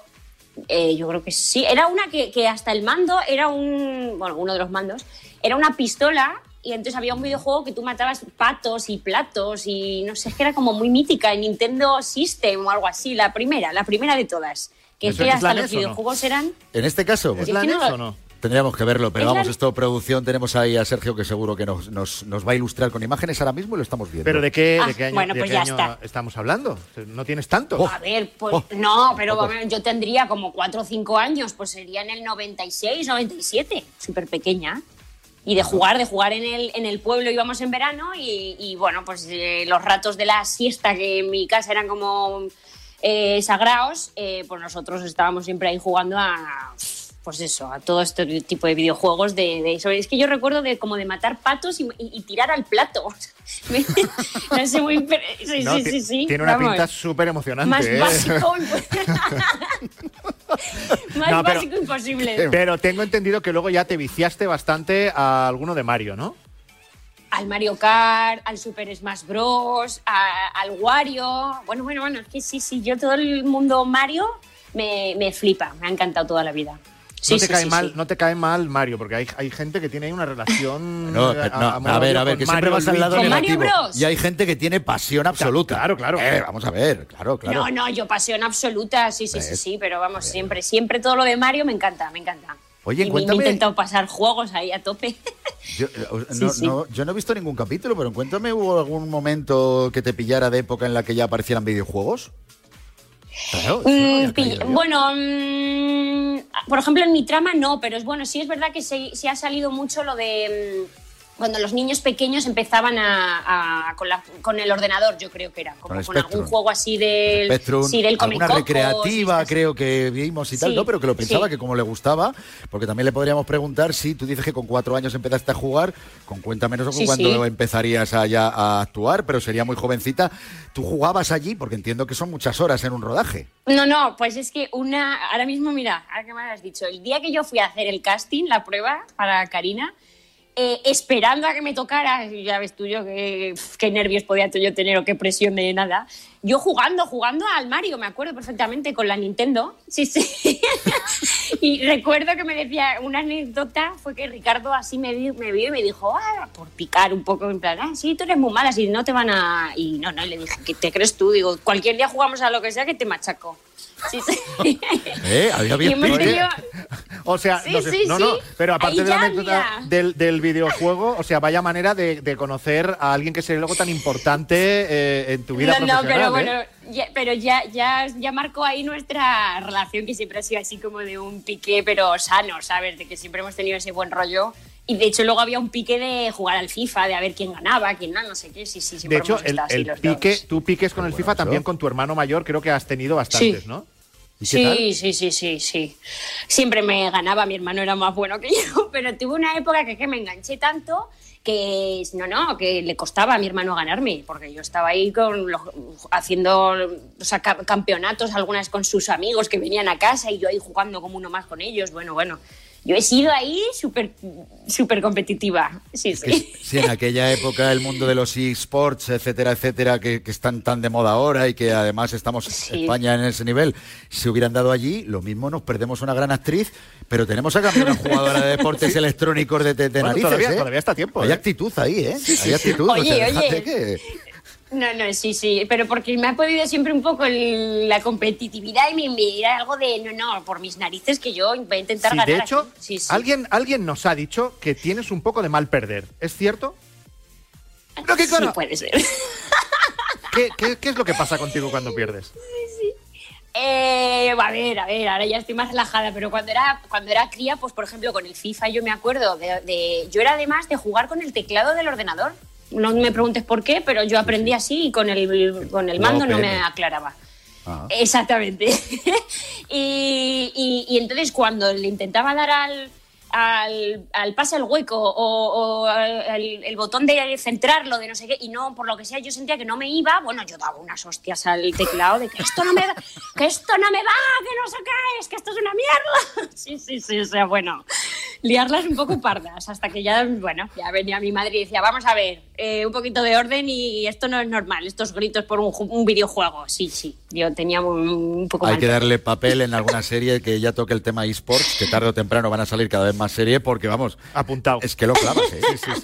eh, yo creo que sí. Era una que, que hasta el mando era un. Bueno, uno de los mandos. Era una pistola y entonces había un videojuego que tú matabas patos y platos y no sé, es que era como muy mítica en Nintendo System o algo así. La primera, la primera de todas. Que es ¿Eso que hasta los o no? videojuegos eran. En este caso, ¿Es la Es que no o no? Tendríamos que verlo, pero Es vamos, la- esto producción, tenemos ahí a Sergio que seguro que nos, nos, nos va a ilustrar con imágenes ahora mismo y lo estamos viendo. ¿Pero de qué, Ah, de qué año, bueno, de pues qué ya año está. estamos hablando? No tienes tanto. A ver, pues no, pero vamos, yo tendría como 4 o 5 años, pues sería en el 96, 97, súper pequeña. Y de jugar, de jugar en el, en el pueblo íbamos en verano y, y, bueno, pues eh, los ratos de la siesta, que en mi casa eran como eh, sagrados, eh, pues nosotros estábamos siempre ahí jugando a, pues eso, a todo este tipo de videojuegos de, de eso. Es que yo recuerdo de como de matar patos y, y- y tirar al plato. no sé, muy... pero- Sí, No, sí, ti- sí, sí. Tiene una vamos. pinta súper emocionante. Más ¿eh? básico, más No, pero- básico imposible. Pero tengo entendido que luego ya te viciaste bastante a alguno de Mario, ¿no? Al Mario Kart, al Super Smash Bros, a- al Wario. Bueno, bueno, bueno, es que sí, sí, yo todo el mundo Mario me, me flipa, me ha encantado toda la vida. Sí, no, te sí, cae sí, mal, sí. no te cae mal Mario, porque hay, hay gente que tiene ahí una relación. No, eh, no, a ver, a ver, que siempre Mario, vas al lado Luigi. ¿Con Mario. Bros? Y hay gente que tiene pasión absoluta. Claro, claro. Eh, vamos a ver, claro, claro. No, no, yo pasión absoluta, sí, sí, sí, ¿Ves? sí, pero vamos, siempre, siempre todo lo de Mario me encanta, me encanta. Oye, y me- me he cuéntame- intentado pasar juegos ahí a tope. Yo, eh, Sí, no, sí. no- yo no he visto ningún capítulo, pero cuéntame, ¿hubo algún momento que te pillara de época en la que ya aparecieron videojuegos? Claro, Mm, caído bueno, mm, por ejemplo, en mi trama no, pero es bueno, sí es verdad que se, se ha salido mucho lo de mm, cuando los niños pequeños empezaban a, a- con, la- con el ordenador, yo creo que era, como el con algún juego así del, Spectrum, sí, del alguna Cocos y recreativa estas- creo que vimos y tal, Sí, ¿no? Pero que lo pensaba sí. que como le gustaba, porque también le podríamos preguntar si tú dices que con cuatro años empezaste a jugar, con cuenta menos o con Sí, cuándo sí. empezarías a, ya a actuar, pero sería muy jovencita. ¿Tú jugabas allí? Porque entiendo que son muchas horas en un rodaje. No, no, pues es que una. Ahora mismo, mira, ahora que me has dicho, el día que yo fui a hacer el casting, la prueba para Karina, eh, esperando a que me tocara, ya ves tú yo qué, qué nervios podía yo tener o qué presión de nada. Yo jugando, jugando al Mario, me acuerdo perfectamente, con la Nintendo. Sí, sí. y recuerdo que me decía, una anécdota fue que Ricardo así me, vi- me vio y me dijo, ah, por picar un poco, en plan, ah, sí, tú eres muy mala, si no te van a. Y no, no, y le dije, ¿qué te crees tú? Digo, cualquier día jugamos a lo que sea que te machaco. Sí, sí. ¿Eh? Había tenido- O sea, Sí, no, sé- sí, no, sí. no, pero aparte de la anécdota del, del videojuego, o sea, vaya manera de, de conocer a alguien que sería luego tan importante eh, en tu vida no, no, pero ¿eh? bueno, ya, pero ya, ya, ya marcó ahí nuestra relación que siempre ha sido así como de un pique, pero sano, ¿sabes? De que siempre hemos tenido ese buen rollo. Y de hecho luego había un pique de jugar al FIFA, de a ver quién ganaba, quién no, no sé qué. Sí, sí, De siempre hecho, el, el los pique, dos. tú piques con el FIFA también con tu hermano mayor, creo que has tenido bastantes, Sí. ¿no? ¿Y qué Sí, sí, sí, sí, sí. Siempre me ganaba, mi hermano era más bueno que yo, pero tuve una época que, que me enganché tanto que no, no, que le costaba a mi hermano ganarme, porque yo estaba ahí con los- haciendo o sea, campeonatos, algunas con sus amigos que venían a casa y yo ahí jugando como uno más con ellos. Bueno, bueno, yo he sido ahí súper súper competitiva. Sí, sí. Sí, en aquella época el mundo de los eSports, etcétera, etcétera, que, que están tan de moda ahora y que además estamos España en ese nivel, si hubieran dado allí, lo mismo nos perdemos una gran actriz, pero tenemos a campeona jugadora de deportes electrónicos de, de, de Bueno, narices, todavía- ¿eh? todavía está a tiempo, Hay ¿eh? actitud ahí, ¿eh? Sí, sí, Hay sí. actitud. o Oye, sea, oye. que- No, no, sí, sí, pero porque me ha podido siempre un poco el- la competitividad y me, me algo de, no, no, por mis narices que yo voy a intentar Sí, ganar. de hecho. Sí, sí. Alguien, alguien nos ha dicho que tienes un poco de mal perder. ¿Es cierto? Pero qué Sí, puede ser. ¿Qué, qué, qué es lo que pasa contigo cuando pierdes? Eh, a ver, a ver, ahora ya estoy más relajada, pero cuando era, cuando era cría, pues por ejemplo con el FIFA yo me acuerdo de, de- Yo era además de jugar con el teclado del ordenador. No me preguntes por qué, pero yo aprendí así y con el, con el mando no me aclaraba. Ah. Exactamente. y, y- y entonces cuando le intentaba dar al, al, al pase al hueco o, o al- el, botón de centrarlo, de no sé qué, y no, por lo que sea, yo sentía que no me iba, bueno, yo daba unas hostias al teclado de que esto no me da, que esto no me va, que no qué, es que esto es una mierda. Sí, sí, sí, o sea, bueno, liarlas un poco pardas, hasta que ya, bueno, ya venía mi madre y decía, vamos a ver, eh, un poquito de orden y esto no es normal, estos gritos por un, ju- un videojuego. Sí, sí, yo tenía un, un poco Hay mal que darle papel en alguna serie que ya toque el tema eSports, que tarde o temprano van a salir cada vez más serie, porque vamos. Apuntado. Es que lo clavas, ¿eh?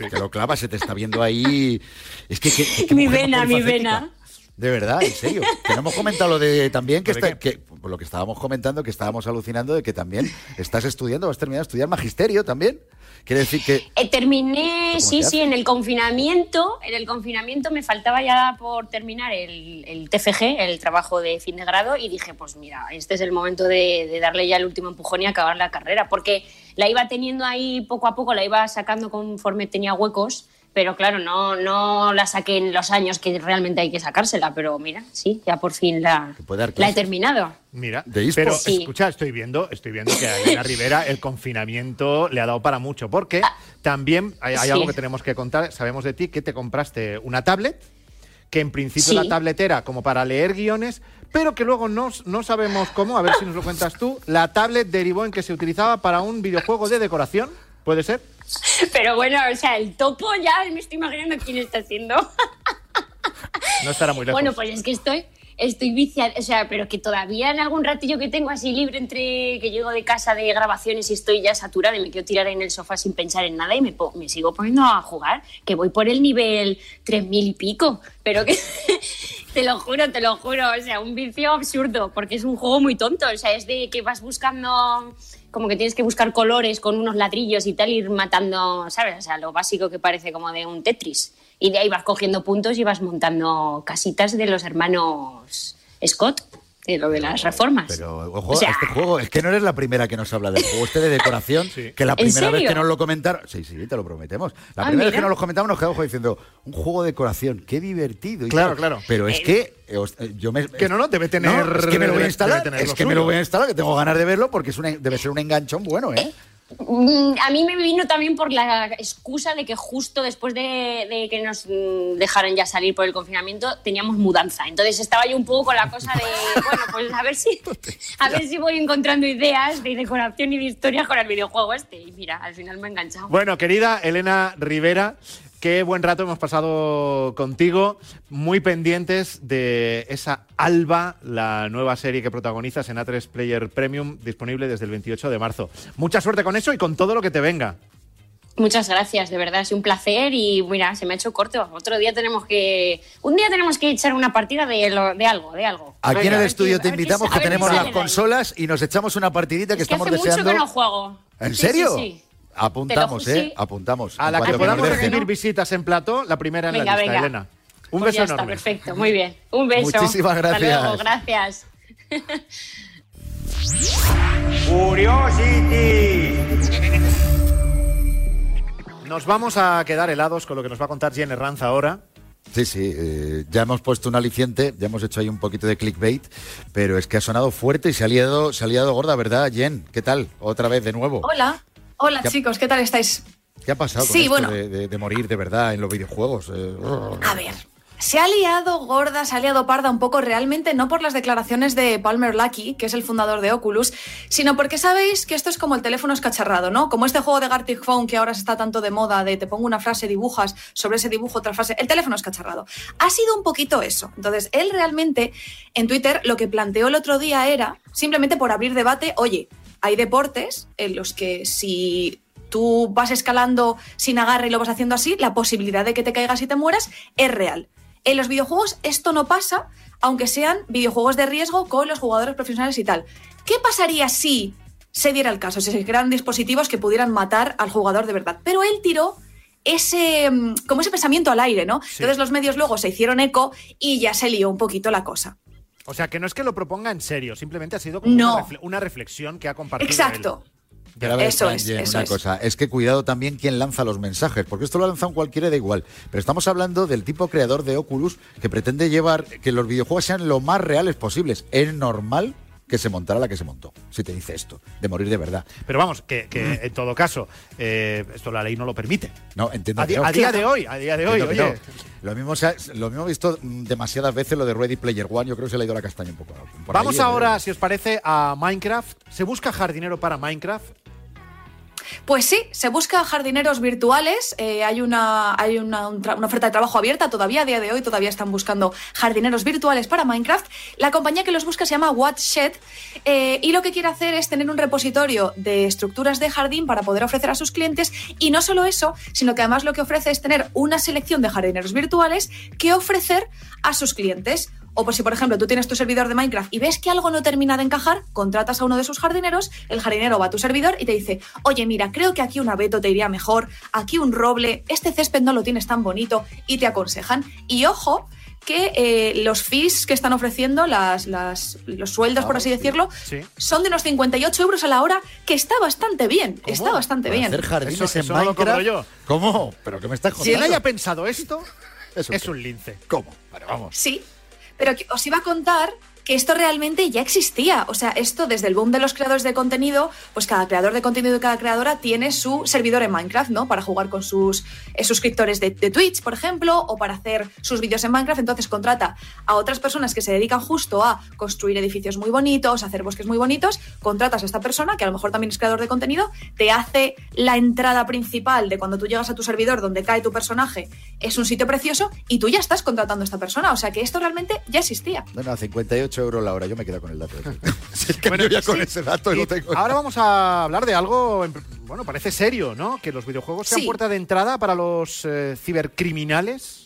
Que lo clavas, se te está viendo ahí. Es que. que- Mi vena, mi vena. De verdad, en serio. Que no hemos comentado lo de también que ¿Lo de está, que lo que estábamos comentando, que estábamos alucinando de que también estás estudiando, vas a terminar de estudiar magisterio también. Quiere decir que Eh, terminé, ¿Cómo sí, sí, en el confinamiento. En el confinamiento me faltaba ya por terminar el, el TFG, el trabajo de fin de grado, y dije, pues mira, este es el momento de, de darle ya el último empujón y acabar la carrera, porque la iba teniendo ahí poco a poco, la iba sacando conforme tenía huecos, pero claro, no, no la saqué en los años que realmente hay que sacársela, pero mira, sí, ya por fin la, he terminado. Mira, De pero Sí. escucha, estoy viendo, estoy viendo que a Elena Rivera el confinamiento le ha dado para mucho, porque también hay, hay Ah. Sí. algo que tenemos que contar. Sabemos de ti que te compraste una tablet, que en principio Sí. la tablet era como para leer guiones, pero que luego no, no sabemos cómo, a ver si nos lo cuentas tú, la tablet derivó en que se utilizaba para un videojuego de decoración, ¿puede ser? Pero bueno, o sea, el topo ya me estoy imaginando quién está haciendo. No estará muy lejos. Bueno, pues es que estoy, estoy viciada, o sea, pero que todavía en algún ratillo que tengo así libre entre que llego de casa de grabaciones y estoy ya saturada y me quiero tirar ahí en el sofá sin pensar en nada y me, po- me sigo poniendo a jugar, que voy por el nivel 3000 y pico, pero que te lo juro, te lo juro, o sea, un vicio absurdo, porque es un juego muy tonto, o sea, es de que vas buscando como que tienes que buscar colores con unos ladrillos y tal, ir matando, ¿sabes? O sea, lo básico que parece como de un Tetris. Y de ahí vas cogiendo puntos y vas montando casitas de los hermanos Scott, de lo de las reformas. Pero ojo, O sea- este juego, es que no eres la primera que nos habla del juego este de decoración, que la ¿En primera vez que nos lo comentaron, sí, sí, te lo prometemos. La Ah, primera vez que nos lo comentamos nos quedamos diciendo, un juego de decoración, qué divertido. y Claro, claro. Pero es Eh, que eh, eh, yo me... Que no, no, debe tener- No, es que me lo voy a instalar, es que me lo voy a instalar, que tengo ganas de verlo porque es una, debe ser un enganchón bueno, ¿eh? Mm, A mí me vino también por la excusa de que justo después de, de que nos mm, dejaran ya salir por el confinamiento teníamos mudanza. Entonces estaba yo un poco con la cosa de, bueno, pues a ver si, a ver si voy encontrando ideas de decoración y de historias con el videojuego este. Y mira, al final me he enganchado. Bueno, querida Elena Rivera, qué buen rato hemos pasado contigo, muy pendientes de esa Alba, la nueva serie que protagonizas en A3 Player Premium, disponible desde el 28 de marzo. Mucha suerte con eso y con todo lo que te venga. Muchas gracias, de verdad, es un placer y mira, se me ha hecho corto. Otro día tenemos que, un día tenemos que echar una partida de, lo- de algo, de algo. Aquí en Venga, el estudio te invitamos que tenemos las consolas y nos echamos una partidita que Es que estamos hace deseando. mucho que no juego. ¿En Sí, serio? sí, sí. Apuntamos, ¿eh? sí. Apuntamos. A la que podamos recibir visitas en plató, la primera en Venga, la lista, venga. Elena. Un Pues beso ya está, enorme. perfecto, muy bien. Un beso. Muchísimas Hasta gracias. luego, gracias. Nos vamos a quedar helados con lo que nos va a contar Jen Herranz ahora. Sí, sí, eh, ya hemos puesto un aliciente, ya hemos hecho ahí un poquito de clickbait, pero es que ha sonado fuerte y se ha liado, se ha liado gorda, ¿verdad, Jen? ¿Qué tal? Otra vez de nuevo. Hola, hola chicos, ¿qué tal estáis? ¿Qué ha pasado con Sí, esto bueno. de, de- de morir de verdad en los videojuegos? Eh, A ver, se ha liado gorda, se ha liado parda un poco realmente, no por las declaraciones de Palmer Lucky, que es el fundador de Oculus, sino porque sabéis que esto es como el teléfono escacharrado, ¿no? Como este juego de Gartic Phone que ahora está tanto de moda, de te pongo una frase, dibujas, sobre ese dibujo otra frase, el teléfono escacharrado. Ha sido un poquito eso. Entonces, él realmente en Twitter lo que planteó el otro día era, simplemente por abrir debate, oye, hay deportes en los que si tú vas escalando sin agarre y lo vas haciendo así, la posibilidad de que te caigas y te mueras es real. En los videojuegos esto no pasa, aunque sean videojuegos de riesgo con los jugadores profesionales y tal. ¿Qué pasaría si se diera el caso, si se crearan dispositivos que pudieran matar al jugador de verdad? Pero él tiró ese, mm, como ese pensamiento al aire, ¿no? Entonces los medios luego se hicieron eco y ya se lió un poquito la cosa. O sea, que no es que lo proponga en serio, simplemente ha sido como No. una, refle- una reflexión que ha compartido. Exacto. Pero a ver, Eso es, eso una es. cosa, es que cuidado también quién lanza los mensajes, porque esto lo ha lanzado cualquiera da igual. Pero estamos hablando del tipo creador de Oculus que pretende llevar que los videojuegos sean lo más reales posibles. Es normal que se montara la que se montó, si te dice esto, de morir de verdad. Pero vamos, que, que en todo caso, eh, esto la ley no lo permite. No, entiendo A, que di- no. a día de hoy, a día de hoy, oye. no. Lo mismo, se ha- lo mismo he visto mm, demasiadas veces lo de Ready Player One, yo creo que se le ha ido la castaña un poco. Vamos ahí, ¿eh? ahora, si os parece, a Minecraft. ¿Se busca jardinero para Minecraft? Pues sí, se busca jardineros virtuales. eh, hay una, hay una, oferta de trabajo abierta todavía a día de hoy. Todavía están buscando jardineros virtuales para Minecraft. La compañía que los busca se llama Watshed eh, y lo que quiere hacer es tener un repositorio de estructuras de jardín para poder ofrecer a sus clientes. Y no solo eso, sino que además lo que ofrece es tener una selección de jardineros virtuales que ofrecer a sus clientes. O por si, por ejemplo, tú tienes tu servidor de Minecraft y ves que algo no termina de encajar, contratas a uno de sus jardineros, el jardinero va a tu servidor y te dice, oye, mira, creo que aquí un abeto te iría mejor, aquí un roble, este césped no lo tienes tan bonito, y te aconsejan. Y ojo, que eh, los fees que están ofreciendo, las, las- los sueldos, por así decirlo, Sí. son de unos 58 euros a la hora, que está bastante bien, está bastante Para bien. hacer jardines Eso- en eso no lo cobro Minecraft. yo. ¿Cómo? ¿Pero qué me estás contando? Quien haya pensado esto ¿Eso es qué? un lince. ¿Cómo? Vale, vamos. Sí, pero os iba a contar que esto realmente ya existía. O sea, esto desde el boom de los creadores de contenido, pues cada creador de contenido y cada creadora tiene su servidor en Minecraft, ¿no? Para jugar con sus eh, suscriptores de, Twitch, por ejemplo, o para hacer sus vídeos en Minecraft. Entonces contrata a otras personas que se dedican justo a construir edificios muy bonitos, hacer bosques muy bonitos. Contratas a esta persona, que a lo mejor también es creador de contenido, te hace la entrada principal de cuando tú llegas a tu servidor donde cae tu personaje. Es un sitio precioso y tú ya estás contratando a esta persona. O sea que esto realmente ya existía. Bueno, 58 18 euros la hora. Yo me quedo con el dato. que bueno, yo ya sí. con ese dato y lo tengo. Ahora vamos a hablar de algo, bueno, parece serio, ¿no? Que los videojuegos sean sí. puerta de entrada para los eh, cibercriminales.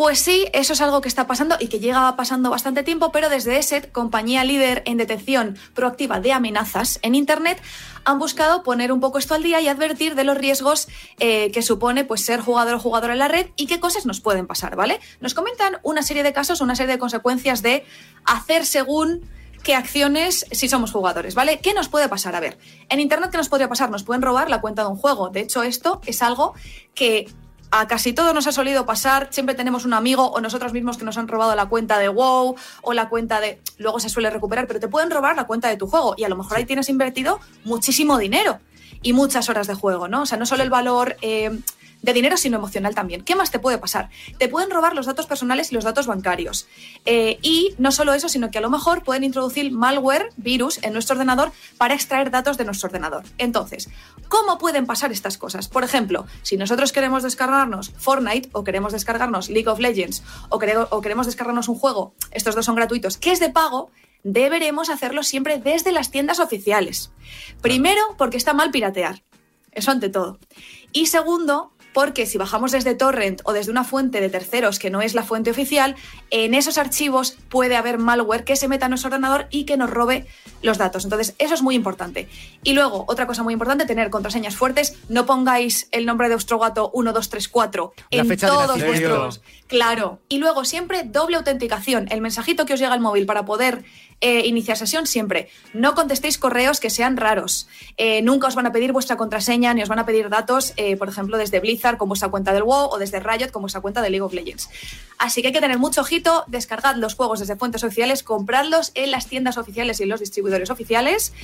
Pues sí, eso es algo que está pasando y que lleva pasando bastante tiempo, pero desde ESET, compañía líder en detección proactiva de amenazas en Internet, han buscado poner un poco esto al día y advertir de los riesgos eh, que supone pues, ser jugador o jugador en la red y qué cosas nos pueden pasar, ¿vale? Nos comentan una serie de casos, una serie de consecuencias de hacer según qué acciones si somos jugadores, ¿vale? ¿Qué nos puede pasar? A ver, en Internet, ¿qué nos podría pasar? Nos pueden robar la cuenta de un juego. De hecho, esto es algo que a casi todos nos ha solido pasar, siempre tenemos un amigo o nosotros mismos que nos han robado la cuenta de WoW o la cuenta de... Luego se suele recuperar, pero te pueden robar la cuenta de tu juego y a lo mejor ahí tienes invertido muchísimo dinero y muchas horas de juego, ¿no? O sea, no solo el valor... eh, de dinero, sino emocional también. ¿Qué más te puede pasar? Te pueden robar los datos personales y los datos bancarios. Eh, y no solo eso, sino que a lo mejor pueden introducir malware, virus, en nuestro ordenador para extraer datos de nuestro ordenador. Entonces, ¿cómo pueden pasar estas cosas? Por ejemplo, si nosotros queremos descargarnos Fortnite o queremos descargarnos League of Legends o, quere- o queremos descargarnos un juego, estos dos son gratuitos, que es de pago, deberemos hacerlo siempre desde las tiendas oficiales. Primero, porque está mal piratear. Eso ante todo. Y segundo, porque si bajamos desde torrent o desde una fuente de terceros que no es la fuente oficial, en esos archivos puede haber malware que se meta en nuestro ordenador y que nos robe los datos. Entonces, eso es muy importante. Y luego, otra cosa muy importante, tener contraseñas fuertes. No pongáis el nombre de vuestro gato 1234 La en fecha todos vuestros Claro. Y luego siempre doble autenticación. El mensajito que os llega al móvil para poder Eh, iniciar sesión siempre. No contestéis correos que sean raros. Eh, nunca os van a pedir vuestra contraseña ni os van a pedir datos, eh, por ejemplo, desde Blizzard con vuestra cuenta del WoW o desde Riot con vuestra cuenta de League of Legends. Así que hay que tener mucho ojito, descargad los juegos desde fuentes oficiales, compradlos en las tiendas oficiales y en los distribuidores oficiales.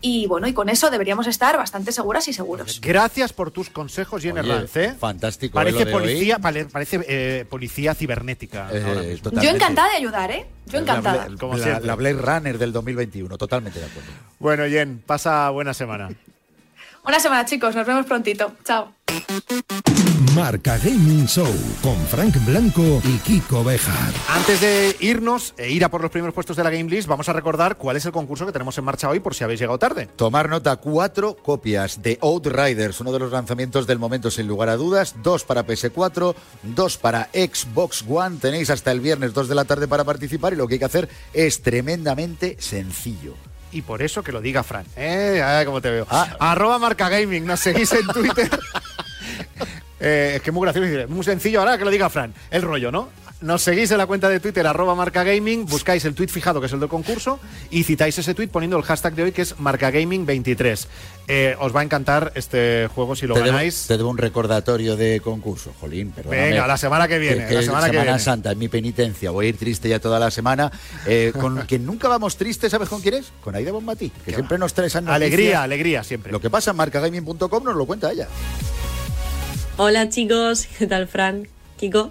Y bueno, y con eso deberíamos estar bastante seguras y seguros. Gracias por tus consejos, Jenny Oye, Ranz, ¿eh? Fantástico. Parece lo de hoy. policía, pare- parece eh, policía cibernética. Eh, ahora mismo. totalmente. Yo encantada de ayudar, ¿eh? Yo encantada. La, la Blade Runner del 2021, totalmente de acuerdo. Bueno, Jen, pasa buena semana. Una semana, chicos. Nos vemos prontito. Chao. Marca Gaming Show con Frank Blanco y Kiko Bejar. Antes de irnos e ir a por los primeros puestos de la Game List, vamos a recordar cuál es el concurso que tenemos en marcha hoy por si habéis llegado tarde. Tomar nota, cuatro copias de Outriders, uno de los lanzamientos del momento sin lugar a dudas, dos para PS4, dos para Xbox One, tenéis hasta el viernes 2 de la tarde para participar y lo que hay que hacer es tremendamente sencillo. Y por eso que lo diga Fran. ¿Eh? Ay, cómo te veo. Ah. Arroba marca gaming, nos seguís en Twitter. Eh, es que es muy gracioso, muy sencillo ahora que lo diga Fran. El rollo, ¿no? Nos seguís en la cuenta de Twitter, arroba marca gaming, buscáis el tweet fijado que es el del concurso y citáis ese tweet poniendo el hashtag de hoy que es marcagaming23. Eh, os va a encantar este juego si lo te, debo, ganáis. te debo un recordatorio de concurso, Jolín, perdóname. Venga, la semana que viene, Que- la semana que viene. Santa, es mi penitencia. Voy a ir triste ya toda la semana. Eh, con quien nunca vamos tristes, ¿sabes con quién es? Con Aida Bonmatí, que siempre nos trae. Alegría, alegría siempre. Lo que pasa en marcagaming.com nos lo cuenta ella. Hola chicos, ¿qué tal Fran? Kiko.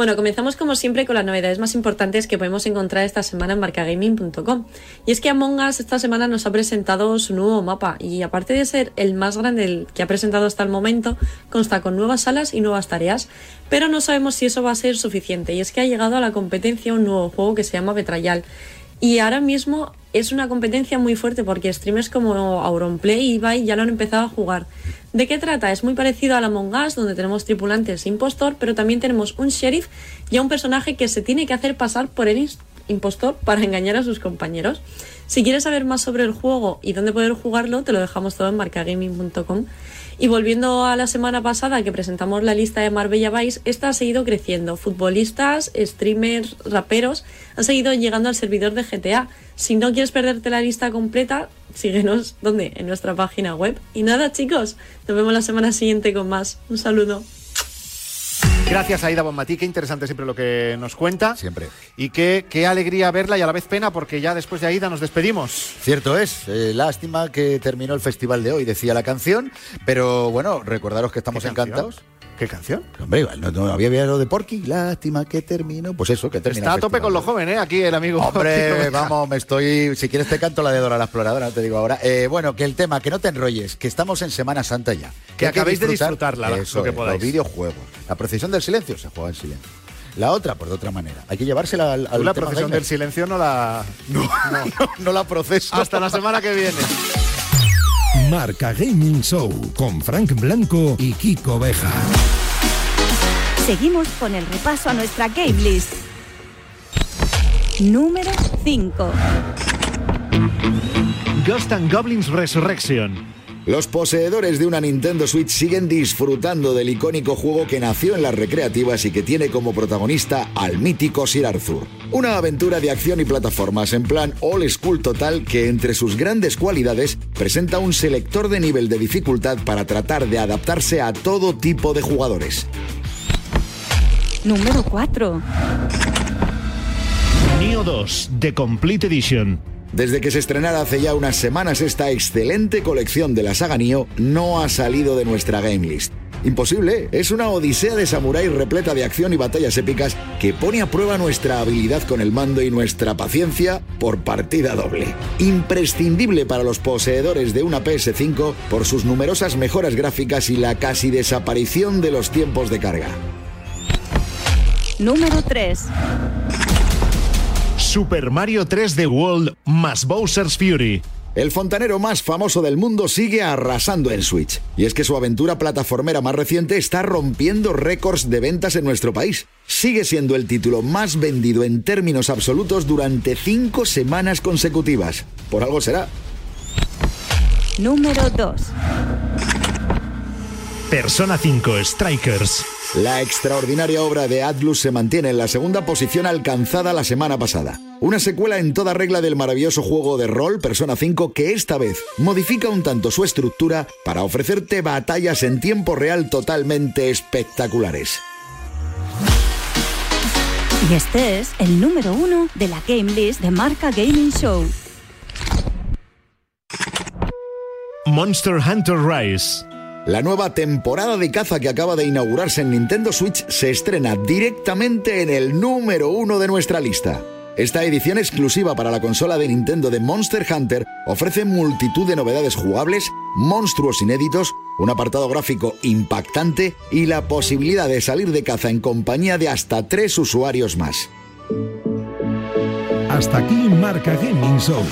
Bueno, comenzamos como siempre con las novedades más importantes que podemos encontrar esta semana en marcagaming.com. Y es que Among Us esta semana nos ha presentado su nuevo mapa y aparte de ser el más grande que ha presentado hasta el momento, consta con nuevas salas y nuevas tareas, pero no sabemos si eso va a ser suficiente y es que ha llegado a la competencia un nuevo juego que se llama Betrayal. Y ahora mismo es una competencia muy fuerte porque streamers como Auronplay y Ibai ya lo han empezado a jugar. ¿De qué trata? Es muy parecido a la Among Us, donde tenemos tripulantes e impostor, pero también tenemos un sheriff y a un personaje que se tiene que hacer pasar por el impostor para engañar a sus compañeros. Si quieres saber más sobre el juego y dónde poder jugarlo, te lo dejamos todo en marcagaming.com. Y volviendo a la semana pasada que presentamos la lista de Marbella Vice, esta ha seguido creciendo. Futbolistas, streamers, raperos han seguido llegando al servidor de GTA. Si no quieres perderte la lista completa, síguenos ¿dónde? En nuestra página web. Y nada, chicos, nos vemos la semana siguiente con más. Un saludo. Gracias, Aida Bonmatí. Qué interesante siempre lo que nos cuenta. Siempre. Y qué, qué alegría verla y a la vez pena porque ya después de Aida nos despedimos. Cierto es, eh, lástima que terminó el festival de hoy, decía la canción, pero bueno, recordaros que estamos encantados. ¿Qué canción? Hombre, no, no había lo de Porky, lástima que terminó. Pues eso, que terminó. Está a tope festival. con lo joven, ¿eh? Aquí el amigo. Hombre, vamos, me estoy. Si quieres te canto la de Dora la exploradora, no te digo ahora. Eh, bueno, que el tema, que no te enrolles, que estamos en Semana Santa ya. Que hay acabéis de disfrutarla, Eso lo que podáis. Los videojuegos. La procesión del silencio se juega en silencio. La otra, pues de otra manera. Hay que llevársela al. al la procesión del silencio no la. No, no la proceso. Hasta la semana que viene. Marca Gaming Show con Frank Blanco y Kiko Bejar. Seguimos con el repaso a nuestra game list. Número 5. Ghost and Goblins Resurrection. Los poseedores de una Nintendo Switch siguen disfrutando del icónico juego que nació en las recreativas y que tiene como protagonista al mítico Sir Arthur. Una aventura de acción y plataformas en plan all school total que entre sus grandes cualidades presenta un selector de nivel de dificultad para tratar de adaptarse a todo tipo de jugadores. Número 4. Neo 2, The Complete Edition. Desde que se estrenara hace ya unas semanas esta excelente colección de la saga Nioh no ha salido de nuestra game list. Imposible, es una odisea de samurái repleta de acción y batallas épicas que pone a prueba nuestra habilidad con el mando y nuestra paciencia por partida doble. Imprescindible para los poseedores de una PS5 por sus numerosas mejoras gráficas y la casi desaparición de los tiempos de carga. Número 3. Super Mario 3 The World más Bowser's Fury. El fontanero más famoso del mundo sigue arrasando en Switch. Y es que su aventura plataformera más reciente está rompiendo récords de ventas en nuestro país. Sigue siendo el título más vendido en términos absolutos durante cinco semanas consecutivas. Por algo será. Número 2. Persona 5 Strikers. La extraordinaria obra de Atlus se mantiene en la segunda posición alcanzada la semana pasada. Una secuela en toda regla del maravilloso juego de rol Persona 5 que esta vez modifica un tanto su estructura para ofrecerte batallas en tiempo real totalmente espectaculares. Y este es el número uno de la Game List de Marca Gaming Show. Monster Hunter Rise. La nueva temporada de caza que acaba de inaugurarse en Nintendo Switch se estrena directamente en el número uno de nuestra lista. Esta edición exclusiva para la consola de Nintendo de Monster Hunter ofrece multitud de novedades jugables, monstruos inéditos, un apartado gráfico impactante y la posibilidad de salir de caza en compañía de hasta tres usuarios más. Hasta aquí Marca Gaming Show.